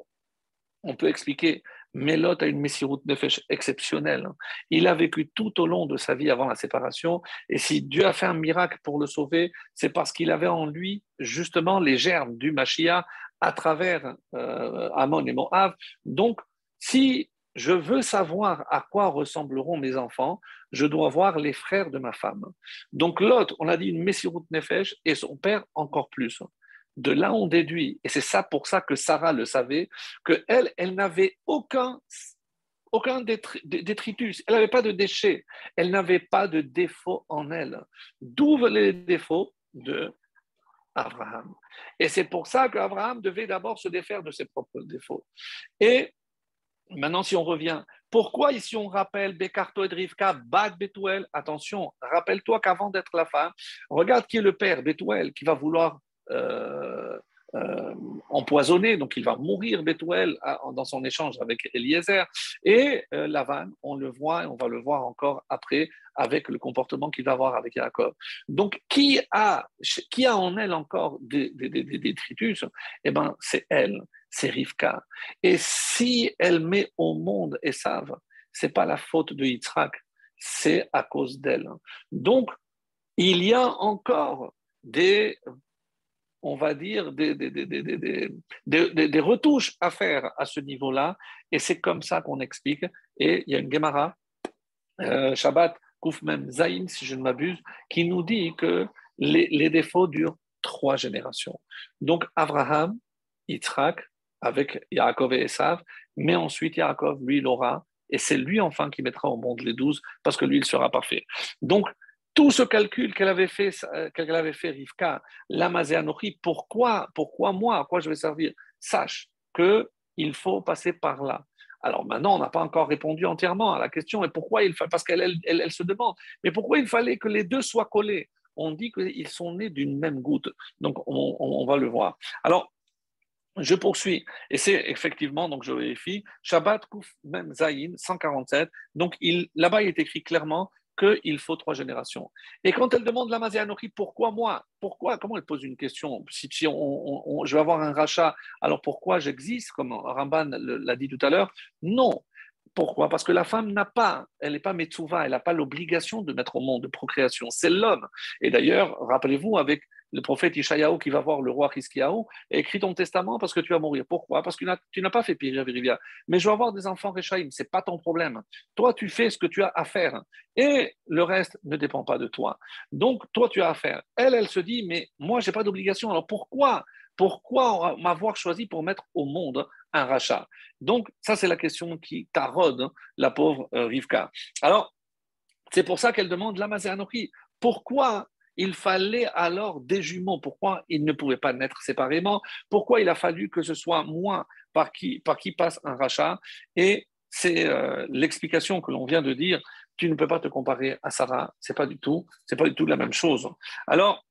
on peut expliquer, mais Lot a une Messirut Nefesh exceptionnelle. Il a vécu tout au long de sa vie avant la séparation, et si Dieu a fait un miracle pour le sauver, c'est parce qu'il avait en lui justement les germes du Mashiach à travers euh, Amon et Moab. Donc, si je veux savoir à quoi ressembleront mes enfants, je dois voir les frères de ma femme. Donc l'autre, on a dit une Messirut Nefesh, et son père encore plus. De là, on déduit, et c'est ça pour ça que Sarah le savait, que elle, elle n'avait aucun, aucun détritus, elle n'avait pas de déchets, elle n'avait pas de défaut en elle. D'où les défauts de Abraham. Et c'est pour ça qu'Abraham devait d'abord se défaire de ses propres défauts. Et Maintenant, si on revient, pourquoi ici on rappelle Bekarto et Rivka, Bad Betuel? Attention, rappelle-toi qu'avant d'être la femme, regarde qui est le père, Betuel, qui va vouloir euh, euh, empoisonné, donc il va mourir Bethuel dans son échange avec Eliezer. Et euh, on le voit, et on va le voir encore après avec le comportement qu'il va avoir avec Jacob. Donc, qui a, qui a en elle encore des, des, Eh bien, c'est elle, c'est Rivka. Et si elle met au monde Esav, c'est pas la faute de Yitzhak, c'est à cause d'elle. Donc, il y a encore des on va dire, des, des, retouches à faire à ce niveau-là. Et c'est comme ça qu'on explique. Et il y a une Gemara, euh, Shabbat Koufmem Zain, si je ne m'abuse, qui nous dit que les, défauts durent trois générations. Donc, Abraham, Yitzhak, avec Yaakov et Esav, mais ensuite Yaakov, lui, il aura, et c'est lui enfin qui mettra au monde les douze, parce que lui, il sera parfait. Donc, tout ce calcul qu'elle avait fait, euh, qu'elle avait fait Rivka, l'Amazéanochi, pourquoi, pourquoi moi, à quoi je vais servir? Sache que il faut passer par là. Alors maintenant, on n'a pas encore répondu entièrement à la question, et pourquoi il parce qu'elle elle, se demande, mais pourquoi il fallait que les deux soient collés? On dit qu'ils sont nés d'une même goutte, donc on, va le voir. Alors, je poursuis, et c'est effectivement, donc je vérifie, Shabbat Kouf Mem Zayin 147, donc là-bas il est écrit clairement qu'il faut trois générations. Et quand elle demande la Mazianochi, pourquoi moi? Pourquoi? Comment elle pose une question? Si, je vais avoir un rachat, alors pourquoi j'existe, comme Ramban l'a dit tout à l'heure. Non. Pourquoi? Parce que la femme n'a pas, elle n'est pas Metsuva, elle n'a pas l'obligation de mettre au monde de procréation, c'est l'homme. Et d'ailleurs, rappelez-vous, avec le prophète Ishayahu qui va voir le roi Hiskiyahu écrit ton testament parce que tu vas mourir. Pourquoi? Parce que tu n'as pas fait périr Virivia. Mais je vais avoir des enfants Rechaim, ce n'est pas ton problème. Toi, tu fais ce que tu as à faire et le reste ne dépend pas de toi. Donc, toi, tu as à faire. Elle, elle se dit, mais moi, je n'ai pas d'obligation. Alors pourquoi pourquoi m'avoir choisi pour mettre au monde un rachat? Donc, ça, c'est la question qui taraude la pauvre euh, Rivka. Alors, c'est pour ça qu'elle demande la Pourquoi il fallait alors des jumeaux. Pourquoi ils ne pouvaient pas naître séparément? Pourquoi il a fallu que ce soit moi par qui, passe un rachat? Et c'est euh, l'explication que l'on vient de dire. Tu ne peux pas te comparer à Sarah. C'est pas du tout, c'est pas du tout la même chose. Alors,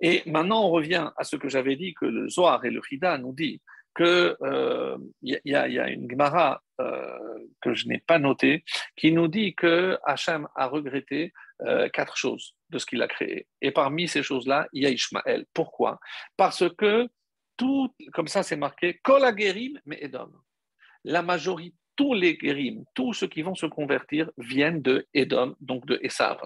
et maintenant on revient à ce que j'avais dit que le Zohar et le Hida nous disent qu'il euh, y, a une Gemara euh, que je n'ai pas notée qui nous dit que Hachem a regretté quatre choses de ce qu'il a créé. Et parmi ces choses-là, il y a Ishmaël. Pourquoi? Parce que tout, comme ça c'est marqué, Kol mais Edom. La majorité, tous les guérim, tous ceux qui vont se convertir viennent de Edom, donc de Esav.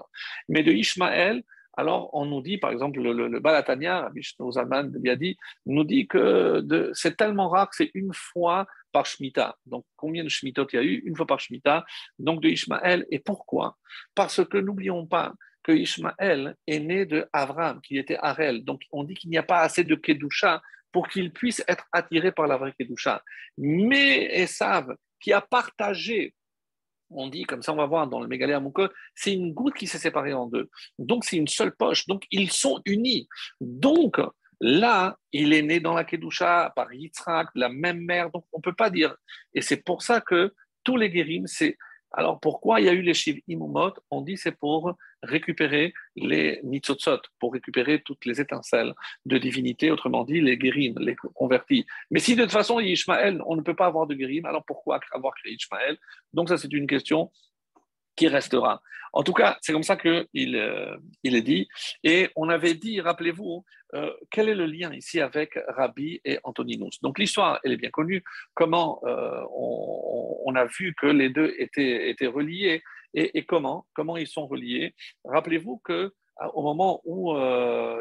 Mais de Ishmaël, alors on nous dit, par exemple, le, le, Balatania, Zalman dit, nous dit que c'est tellement rare que c'est une fois par Shemitah. Donc, combien de Shemitot il y a eu? Une fois par Shemitah, donc de Ishmaël. Et pourquoi? Parce que n'oublions pas que Ishmaël est né de Avram, qui était Arel. Donc on dit qu'il n'y a pas assez de Kedusha pour qu'il puisse être attiré par la vraie Kedusha. Mais Esav, qui a partagé on dit, comme ça on va voir dans le Mégalé c'est une goutte qui s'est séparée en deux. Donc c'est une seule poche. Donc ils sont unis. Donc là, il est né dans la Kedusha par Yitzhak, la même mère. Donc on ne peut pas dire. Et c'est pour ça que tous les guérims, c'est alors pourquoi il y a eu les Shiv Imumot? On dit c'est pour récupérer les Nitzotzot, pour récupérer toutes les étincelles de divinité, autrement dit les guérims, les convertis. Mais si de toute façon il Ishmaël, on ne peut pas avoir de guérim, alors pourquoi avoir créé Ishmaël? Donc ça c'est une question qui restera. En tout cas, c'est comme ça qu'il euh, il est dit. Et on avait dit, rappelez-vous, euh, quel est le lien ici avec Rabbi et Antoninus Donc l'histoire, elle est bien connue. Comment euh, on, a vu que les deux étaient, étaient reliés et, comment Comment ils sont reliés Rappelez-vous que au moment où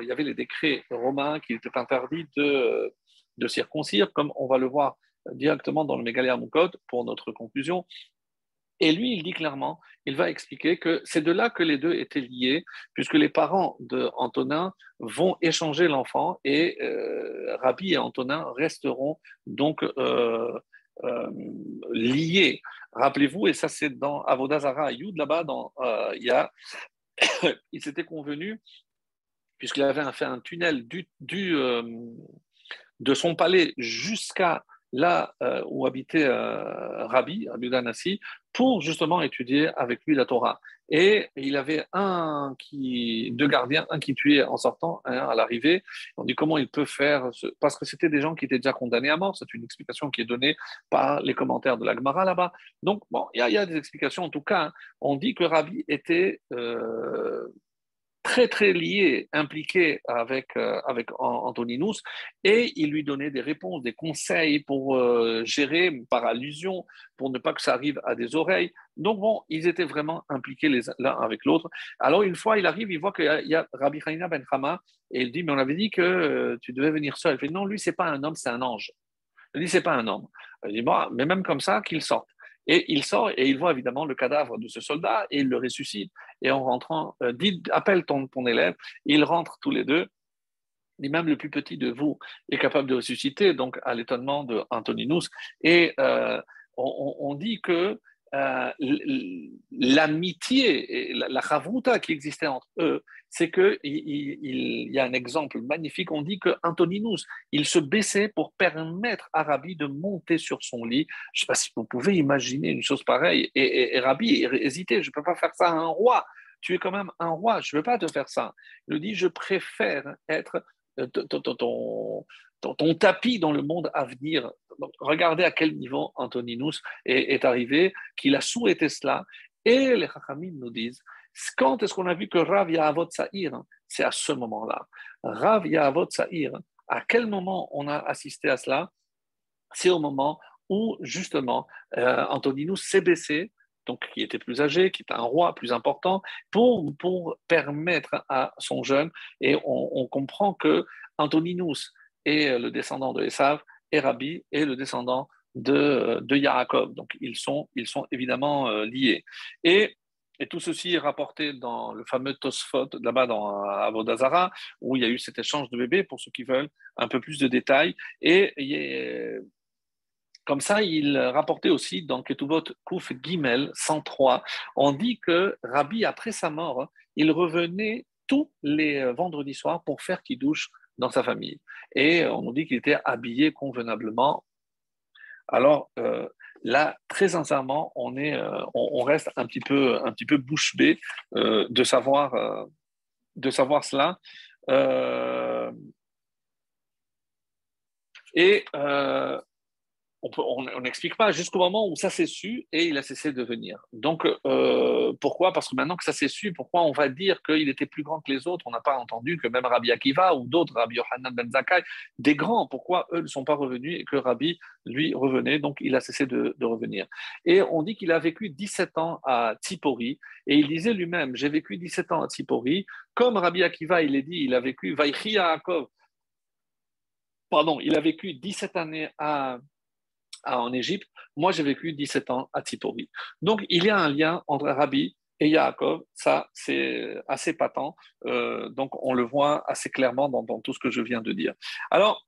il y avait les décrets romains qu'il était interdit de, de circoncire, comme on va le voir directement dans le Mégalia code pour notre conclusion, et lui, il dit clairement, il va expliquer que c'est de là que les deux étaient liés, puisque les parents d'Antonin vont échanger l'enfant et euh, Rabbi et Antonin resteront donc euh, euh, liés. Rappelez-vous, et ça c'est dans Avodazara Yud, là-bas, il y a, <coughs> il s'était convenu, puisqu'il avait fait un tunnel de son palais jusqu'à là où habitait Rabbi, Rabbi Danassi, pour justement étudier avec lui la Torah. Et il avait un qui, deux gardiens, un qui tuait en sortant, un à l'arrivée. On dit comment il peut faire, parce que c'était des gens qui étaient déjà condamnés à mort. C'est une explication qui est donnée par les commentaires de la Gemara là-bas. Donc, bon, il y, a des explications. En tout cas, hein. on dit que Rabbi était euh, très très lié, impliqué avec, euh, avec Antoninus, et il lui donnait des réponses, des conseils pour euh, gérer par allusion, pour ne pas que ça arrive à des oreilles. Donc bon, ils étaient vraiment impliqués l'un avec l'autre. Alors une fois, il arrive, il voit qu'il y, a Rabbi Hanina ben Hama, et il dit, mais on avait dit que euh, tu devais venir seul. Il fait, non, lui, c'est pas un homme, c'est un ange. Il dit, c'est pas un homme. Il dit, mais même comme ça, qu'il sorte. Et il sort et il voit évidemment le cadavre de ce soldat et il le ressuscite. Et en rentrant, euh, dit, appelle ton, élève, ils rentrent tous les deux. Et même le plus petit de vous est capable de ressusciter, donc à l'étonnement de. Et euh, on, dit que euh, l'amitié et la, la qui existait entre eux, c'est qu'il il, y a un exemple magnifique. On dit que Antoninus, il se baissait pour permettre à Rabbi de monter sur son lit. Je ne sais pas si vous pouvez imaginer une chose pareille. Et, Rabbi hésitait, je ne peux pas faire ça à un roi. Tu es quand même un roi, je ne veux pas te faire ça. Il dit, je préfère être euh, ton, tapis dans le monde à venir. Regardez à quel niveau Antoninus est, arrivé, qu'il a souhaité cela. Et les Chachamim nous disent, quand est-ce qu'on a vu que Rav Yahavot Sa'ir C'est à ce moment-là. Rav Yahavot Sa'ir, à quel moment on a assisté à cela? C'est au moment où, justement, euh, Antoninus s'est baissé, donc qui était plus âgé, qui était un roi plus important, pour, permettre à son jeune, et on, comprend que Antoninus et le descendant de Esav, et Rabbi est le descendant de, de Yaakov. Donc ils sont, ils sont évidemment euh, liés. Et, et, tout ceci est rapporté dans le fameux Tosfot, là-bas dans Avodazara, où il y a eu cet échange de bébés, pour ceux qui veulent un peu plus de détails. Et, comme ça, il rapportait aussi dans Ketubot Kouf Gimel 103, on dit que Rabbi, après sa mort, il revenait tous les vendredis soirs pour faire douche dans sa famille. Et on nous dit qu'il était habillé convenablement. Alors euh, là, très sincèrement, on, est, euh, on, reste un petit peu, un petit peu bouche bée euh, de, savoir, de savoir cela. et on n'explique pas jusqu'au moment où ça s'est su et il a cessé de venir. Donc, euh, pourquoi? Parce que maintenant que ça s'est su, pourquoi on va dire qu'il était plus grand que les autres? On n'a pas entendu que même Rabbi Akiva ou d'autres, Rabbi Yohanan ben Zakkai, des grands, pourquoi eux ne sont pas revenus et que Rabbi, lui, revenait? Donc, il a cessé de, revenir. Et on dit qu'il a vécu 17 ans à Tzipori et il disait lui-même J'ai vécu 17 ans à Tzipori. Comme Rabbi Akiva, il est dit il a vécu Pardon, il a vécu 17 années à en Égypte. Moi, j'ai vécu 17 ans à Tzipori. Donc, il y a un lien entre Rabbi et Yaakov, ça c'est assez patent, euh, donc on le voit assez clairement dans, tout ce que je viens de dire. Alors,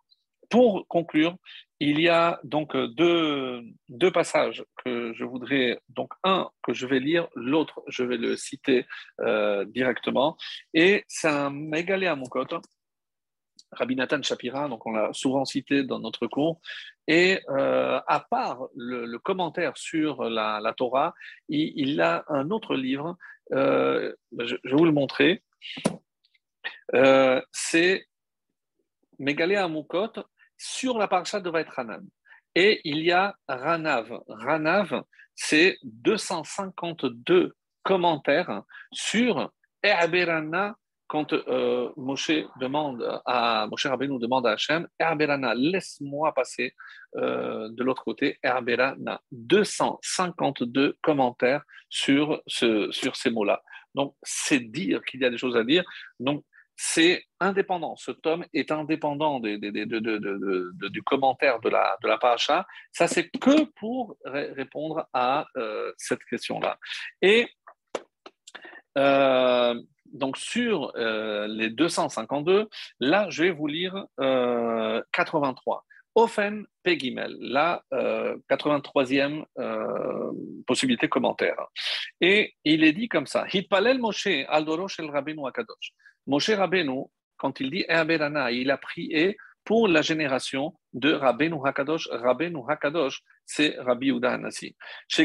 pour conclure, il y a donc deux, deux, passages que je voudrais, donc un que je vais lire, l'autre je vais le citer euh, directement, et c'est un mégalé à mon côté Rabbi Nathan Shapira, donc on l'a souvent cité dans notre cours, et euh, à part le, commentaire sur la, Torah, il, a un autre livre, euh, je, vais vous le montrer, euh, c'est Megalé Amukot sur la parasha de Vaetranan. Et il y a Ranav. Ranav, c'est 252 commentaires sur E'aberana quand euh, Moshe demande à Moshe Rabbeinu demande à Hachem, Erberana, laisse-moi passer euh, de l'autre côté. Erberana, 252 commentaires sur, ce, sur ces mots-là. Donc, c'est dire qu'il y a des choses à dire. Donc, c'est indépendant. Ce tome est indépendant du commentaire de la, de. Ça, c'est que pour répondre à euh, cette question-là. Et donc sur euh, les 252, là, je vais vous lire 83. Euh, Ofen Pegimel, la 83e euh, possibilité commentaire. Et il est dit comme ça Hitpalel Moshe Aldoro Shel Rabbeinu Akadosh. Moshe Rabbeinu, quand il dit Eberana, il a prié pour la génération de Rabbeinu Hakadosh. Rabbeinu Hakadosh, c'est Rabbi Yehuda Hanassi. Chez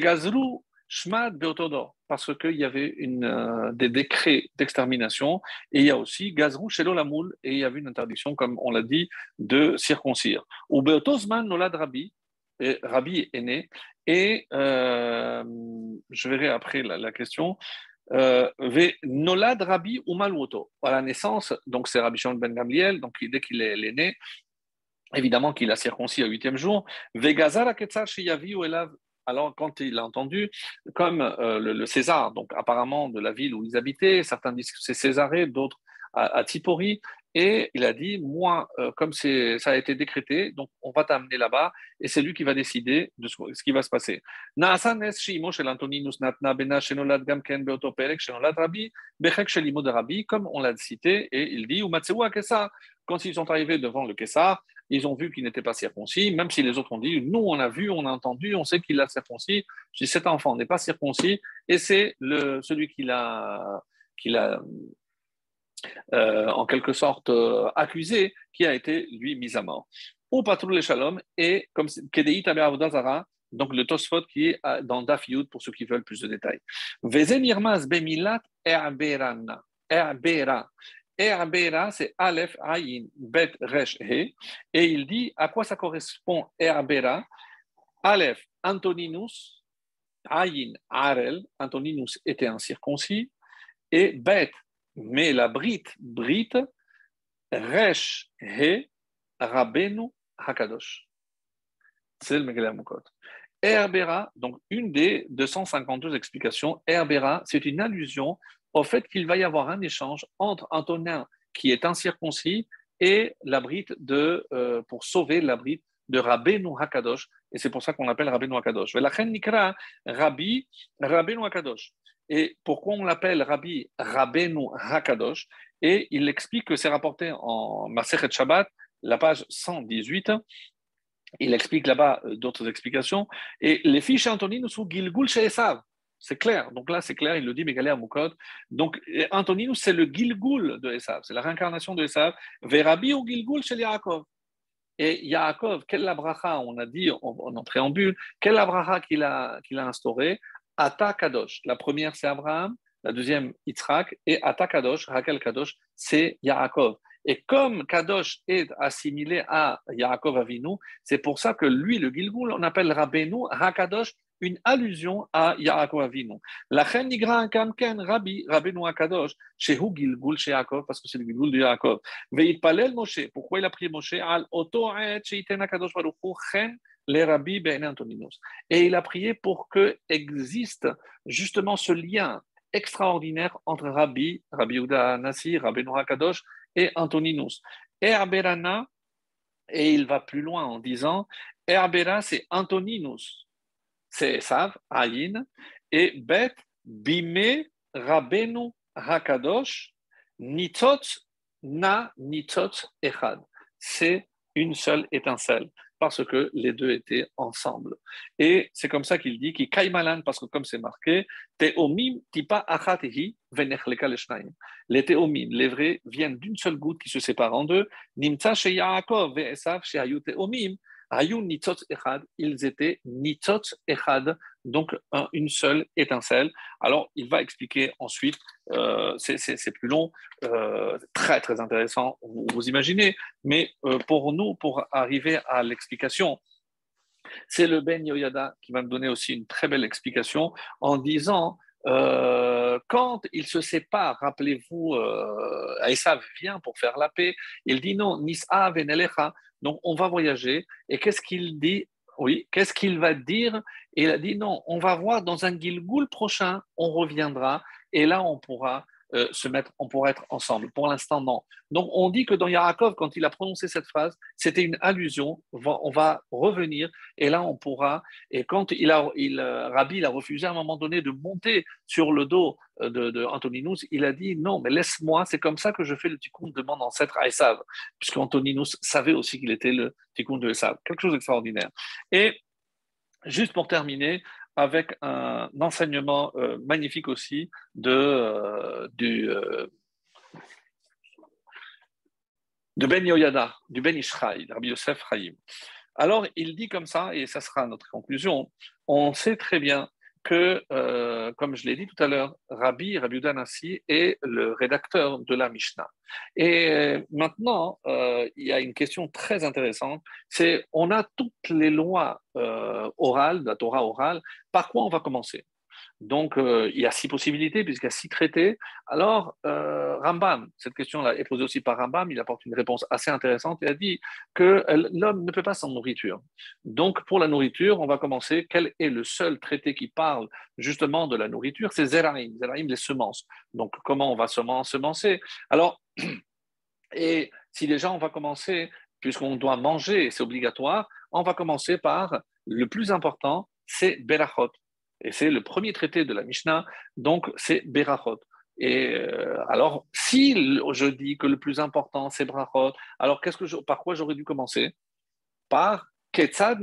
Beotodor, parce qu'il y avait une, euh, des décrets d'extermination, et il y a aussi Gazrou Shelo Lamoul, et il y avait une interdiction, comme on l'a dit, de circoncire. Ou Beotosman Nolad Rabbi, Rabbi est né, et euh, je verrai après la, question. Euh, Nolad Rabbi ou Malwoto. À la naissance, donc c'est Rabbi Shimon ben Gamliel, donc dès qu'il est, né, évidemment qu'il a circoncis au huitième jour. Vegazar Aketzar Sheyavi ou Elav alors, quand il a entendu, comme euh, le, César, donc apparemment de la ville où ils habitaient, certains disent que c'est Césarée, d'autres à, Tipori, et il a dit, moi, euh, comme ça a été décrété, donc on va t'amener là-bas, et c'est lui qui va décider de ce, qui va se passer. Comme on l'a cité, et il dit, quand ils sont arrivés devant le Kessar, ils ont vu qu'il n'était pas circoncis, même si les autres ont dit, nous on a vu, on a entendu, on sait qu'il a circoncis. Je cet enfant n'est pas circoncis, et c'est celui qui l'a, euh, en quelque sorte euh, accusé, qui a été lui mis à mort. Au patrouille Shalom, et comme Kedei Avodazara, donc le Tosfot qui est dans Daf Yud pour ceux qui veulent plus de détails. Bemilat erberana. Erbera. Erbera, c'est Aleph, Ayin, Bet, Resh, He. Et il dit à quoi ça correspond Erbera Aleph, Antoninus, Ayin, Arel, Antoninus était un circoncis, et Bet, mais la Brit, Brit, Resh, He, Rabenu, Hakadosh. C'est le Megillah Mukot. Erbera, donc une des 252 explications, Erbera, c'est une allusion au fait qu'il va y avoir un échange entre Antonin, qui est incirconcis, et la de, euh, pour sauver la de Rabbeinu Hakadosh, et c'est pour ça qu'on l'appelle Rabbeinu Hakadosh. La nikra Rabbi Rabbeinu Hakadosh. Et pourquoi on l'appelle Rabbi Rabbeinu Hakadosh Et il explique que c'est rapporté en Masechet Shabbat, la page 118. Il explique là-bas euh, d'autres explications. Et les fiches Antonine sous Gilgul Sheesav. C'est clair. Donc là, c'est clair, il le dit, Megalé à Moukot. Donc, Antoninus, c'est le Gilgul de Esav, c'est la réincarnation de Esav. Verabi ou Gilgul chez Yaakov. Et Yaakov, quelle bracha, on a dit en, en préambule, quelle bracha qu'il a, qu'il a instauré? Ata Kadosh. La première, c'est Abraham. La deuxième, Yitzhak. Et Ata Kadosh, Rakel Kadosh, c'est Yaakov. Et comme Kadosh est assimilé à Yaakov Avinu, c'est pour ça que lui, le Gilgul, on appelle Rabbeinu Hakadosh une allusion à Yaakov Avinu. La chen nigra ken Rabbi, Rabbeinu Akadosh, shehu Gilgul Yaakov, parce que c'est le Gilgul de Yaakov. Veitpalel Moshe, pourquoi il a pris Moshe? Al Oto et Sheiten Akadosh Baruch chen les Rabbi Ben Antoninus. Et il a prié pour que existe justement ce lien extraordinaire entre Rabbi, Rabbi Uda Nassi, Rabbeinu Akadosh et Antoninus. Erberana, et il va plus loin en disant, Erbera, c'est Antoninus c'est Esav, Ayin, et Bet, Bime, Rabenu Hakadosh Nitot Na Nitot Echad. C'est une seule étincelle parce que les deux étaient ensemble. Et c'est comme ça qu'il dit qu'il kaimalan, parce que comme c'est marqué, teomim tipa achatehi Les teomim, les vrais, viennent d'une seule goutte qui se sépare en deux. Nimtsa she ve Esav she teomim nitot echad, ils étaient nitot echad, donc une seule étincelle. Alors, il va expliquer ensuite, euh, c'est plus long, euh, très très intéressant, vous, imaginez, mais euh, pour nous, pour arriver à l'explication, c'est le Ben Yoyada qui va me donner aussi une très belle explication en disant quand il se sépare, rappelez-vous, euh, vient pour faire la paix, il dit non, Nis'a venelecha, donc, on va voyager. Et qu'est-ce qu'il dit? Oui, qu'est-ce qu'il va dire? Il a dit non, on va voir dans un Gilgoul prochain, on reviendra. Et là, on pourra euh, se mettre, on pourra être ensemble. Pour l'instant, non. Donc, on dit que dans Yarakov, quand il a prononcé cette phrase, c'était une allusion. On va, revenir et là, on pourra. Et quand il a, il, euh, Rabbi il a refusé à un moment donné de monter sur le dos euh, de, Antoninus, il a dit non, mais laisse-moi. C'est comme ça que je fais le tikkun de mon ancêtre à puisque Antoninus savait aussi qu'il était le tikkun de Esav. Quelque chose d'extraordinaire. Et juste pour terminer, avec un enseignement euh, magnifique aussi de, euh, du, euh, de Ben Yoyada, du Ben Ishraï, Rabbi Yosef Chaim. Alors, il dit comme ça, et ça sera notre conclusion, on sait très bien que, euh, comme je l'ai dit tout à l'heure, Rabbi, Rabbi Udanassi est le rédacteur de la Mishnah. Et euh, maintenant, euh, il y a une question très intéressante, c'est on a toutes les lois orales, la Torah orale, par quoi on va commencer? Donc, euh, il y a six possibilités, puisqu'il y a six traités. Alors, euh, Rambam, cette question-là est posée aussi par Rambam, il apporte une réponse assez intéressante. Il a dit que euh, l'homme ne peut pas sans nourriture. Donc, pour la nourriture, on va commencer. Quel est le seul traité qui parle justement de la nourriture? C'est Zeraim, Zeraim, les semences. Donc, comment on va semencer? Alors, <clears throat> et si déjà on va commencer, puisqu'on doit manger, c'est obligatoire, on va commencer par le plus important, c'est Berachot. Et c'est le premier traité de la Mishnah, donc c'est Berachot. Et euh, alors, si je dis que le plus important c'est Berachot, alors par quoi j'aurais dû commencer? Par Ketzad.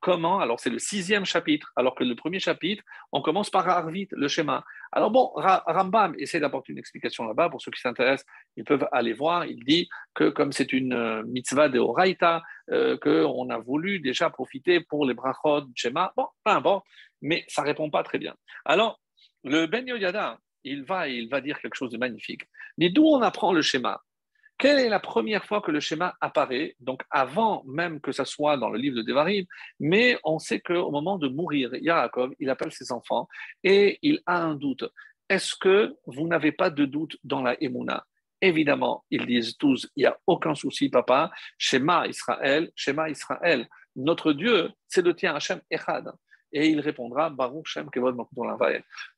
Comment? Alors, c'est le sixième chapitre, alors que le premier chapitre, on commence par Arvit, le schéma. Alors, bon, Rambam essaie d'apporter une explication là-bas. Pour ceux qui s'intéressent, ils peuvent aller voir. Il dit que comme c'est une euh, mitzvah de Horaïta, euh, qu'on a voulu déjà profiter pour les brachot, schéma. Bon, peu importe, mais ça répond pas très bien. Alors, le Ben Yoyada, il va, il va dire quelque chose de magnifique. Mais d'où on apprend le schéma? Quelle est la première fois que le schéma apparaît? Donc avant même que ça soit dans le livre de Devarim, mais on sait qu'au moment de mourir, Yaakov, il appelle ses enfants et il a un doute. Est-ce que vous n'avez pas de doute dans la Emouna? Évidemment, ils disent tous, il n'y a aucun souci, papa. Schéma Israël, schéma Israël. Notre Dieu, c'est le tien, Hachem Echad. Et il répondra, Baruch Shem Kevod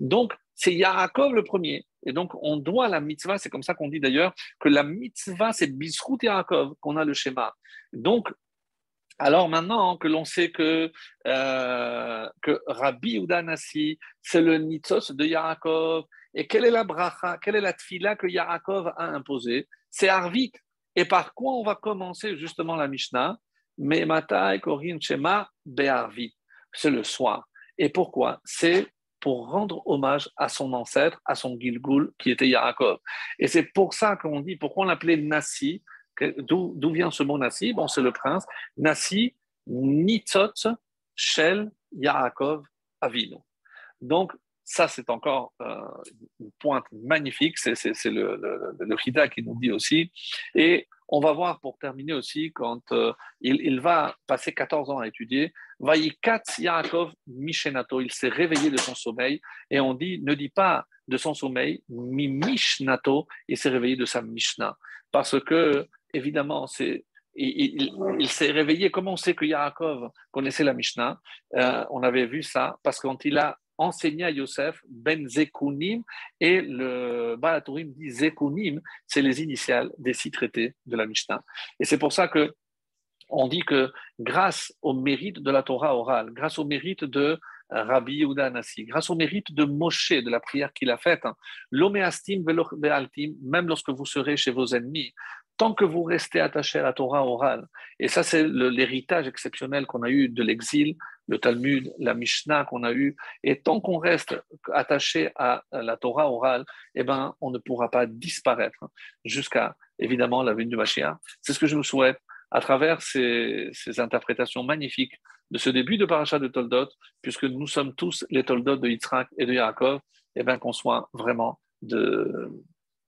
Donc, c'est Yaakov le premier. Et donc, on doit la mitzvah, c'est comme ça qu'on dit d'ailleurs, que la mitzvah, c'est Bisrout Yaakov, qu'on a le schéma. Donc, alors maintenant que l'on sait que, euh, que Rabbi Udanasi, c'est le nitzos de Yaakov, et quelle est la bracha, quelle est la tfila que Yaakov a imposée C'est Arvit. Et par quoi on va commencer justement la Mishnah? Memata et Korin Shema Be'arvit. C'est le soir. Et pourquoi? C'est pour rendre hommage à son ancêtre, à son Gilgul, qui était Yaakov. Et c'est pour ça qu'on dit, pourquoi on l'appelait Nassi D'où vient ce mot Nassi? Bon, c'est le prince. Nassi, Nitzot, Shel, Yaakov, Avinu. Donc, ça, c'est encore euh, une pointe magnifique. C'est le, le, le, qui nous dit aussi. Et on va voir pour terminer aussi, quand euh, il, va passer 14 ans à étudier, Vaïkatz Yaakov Mishenato, il s'est réveillé de son sommeil, et on dit, ne dit pas de son sommeil, mi Mishnato, il s'est réveillé de sa Mishnah. Parce que, évidemment, c'est il, s'est réveillé. Comment on sait que Yaakov connaissait la Mishnah? Euh, On avait vu ça parce que quand il a enseigné à Yosef Ben Zekunim et le Balatourim dit Zekunim, c'est les initiales des six traités de la Mishnah. Et c'est pour ça que on dit que grâce au mérite de la Torah orale, grâce au mérite de Rabbi Yehuda grâce au mérite de Moshe, de la prière qu'il a faite, hein, l'oméastim même lorsque vous serez chez vos ennemis, tant que vous restez attaché à la Torah orale, et ça c'est l'héritage exceptionnel qu'on a eu de l'exil, le Talmud, la Mishnah qu'on a eu, et tant qu'on reste attaché à la Torah orale, eh ben, on ne pourra pas disparaître jusqu'à évidemment la venue du Mashiach. C'est ce que je vous souhaite à travers ces, interprétations magnifiques de ce début de paracha de Toldot, puisque nous sommes tous les Toldot de Yitzhak et de Yaakov, eh bien qu'on soit vraiment de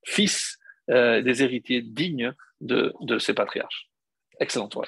fils, euh, des héritiers dignes de, de ces patriarches. Excellent, ouais.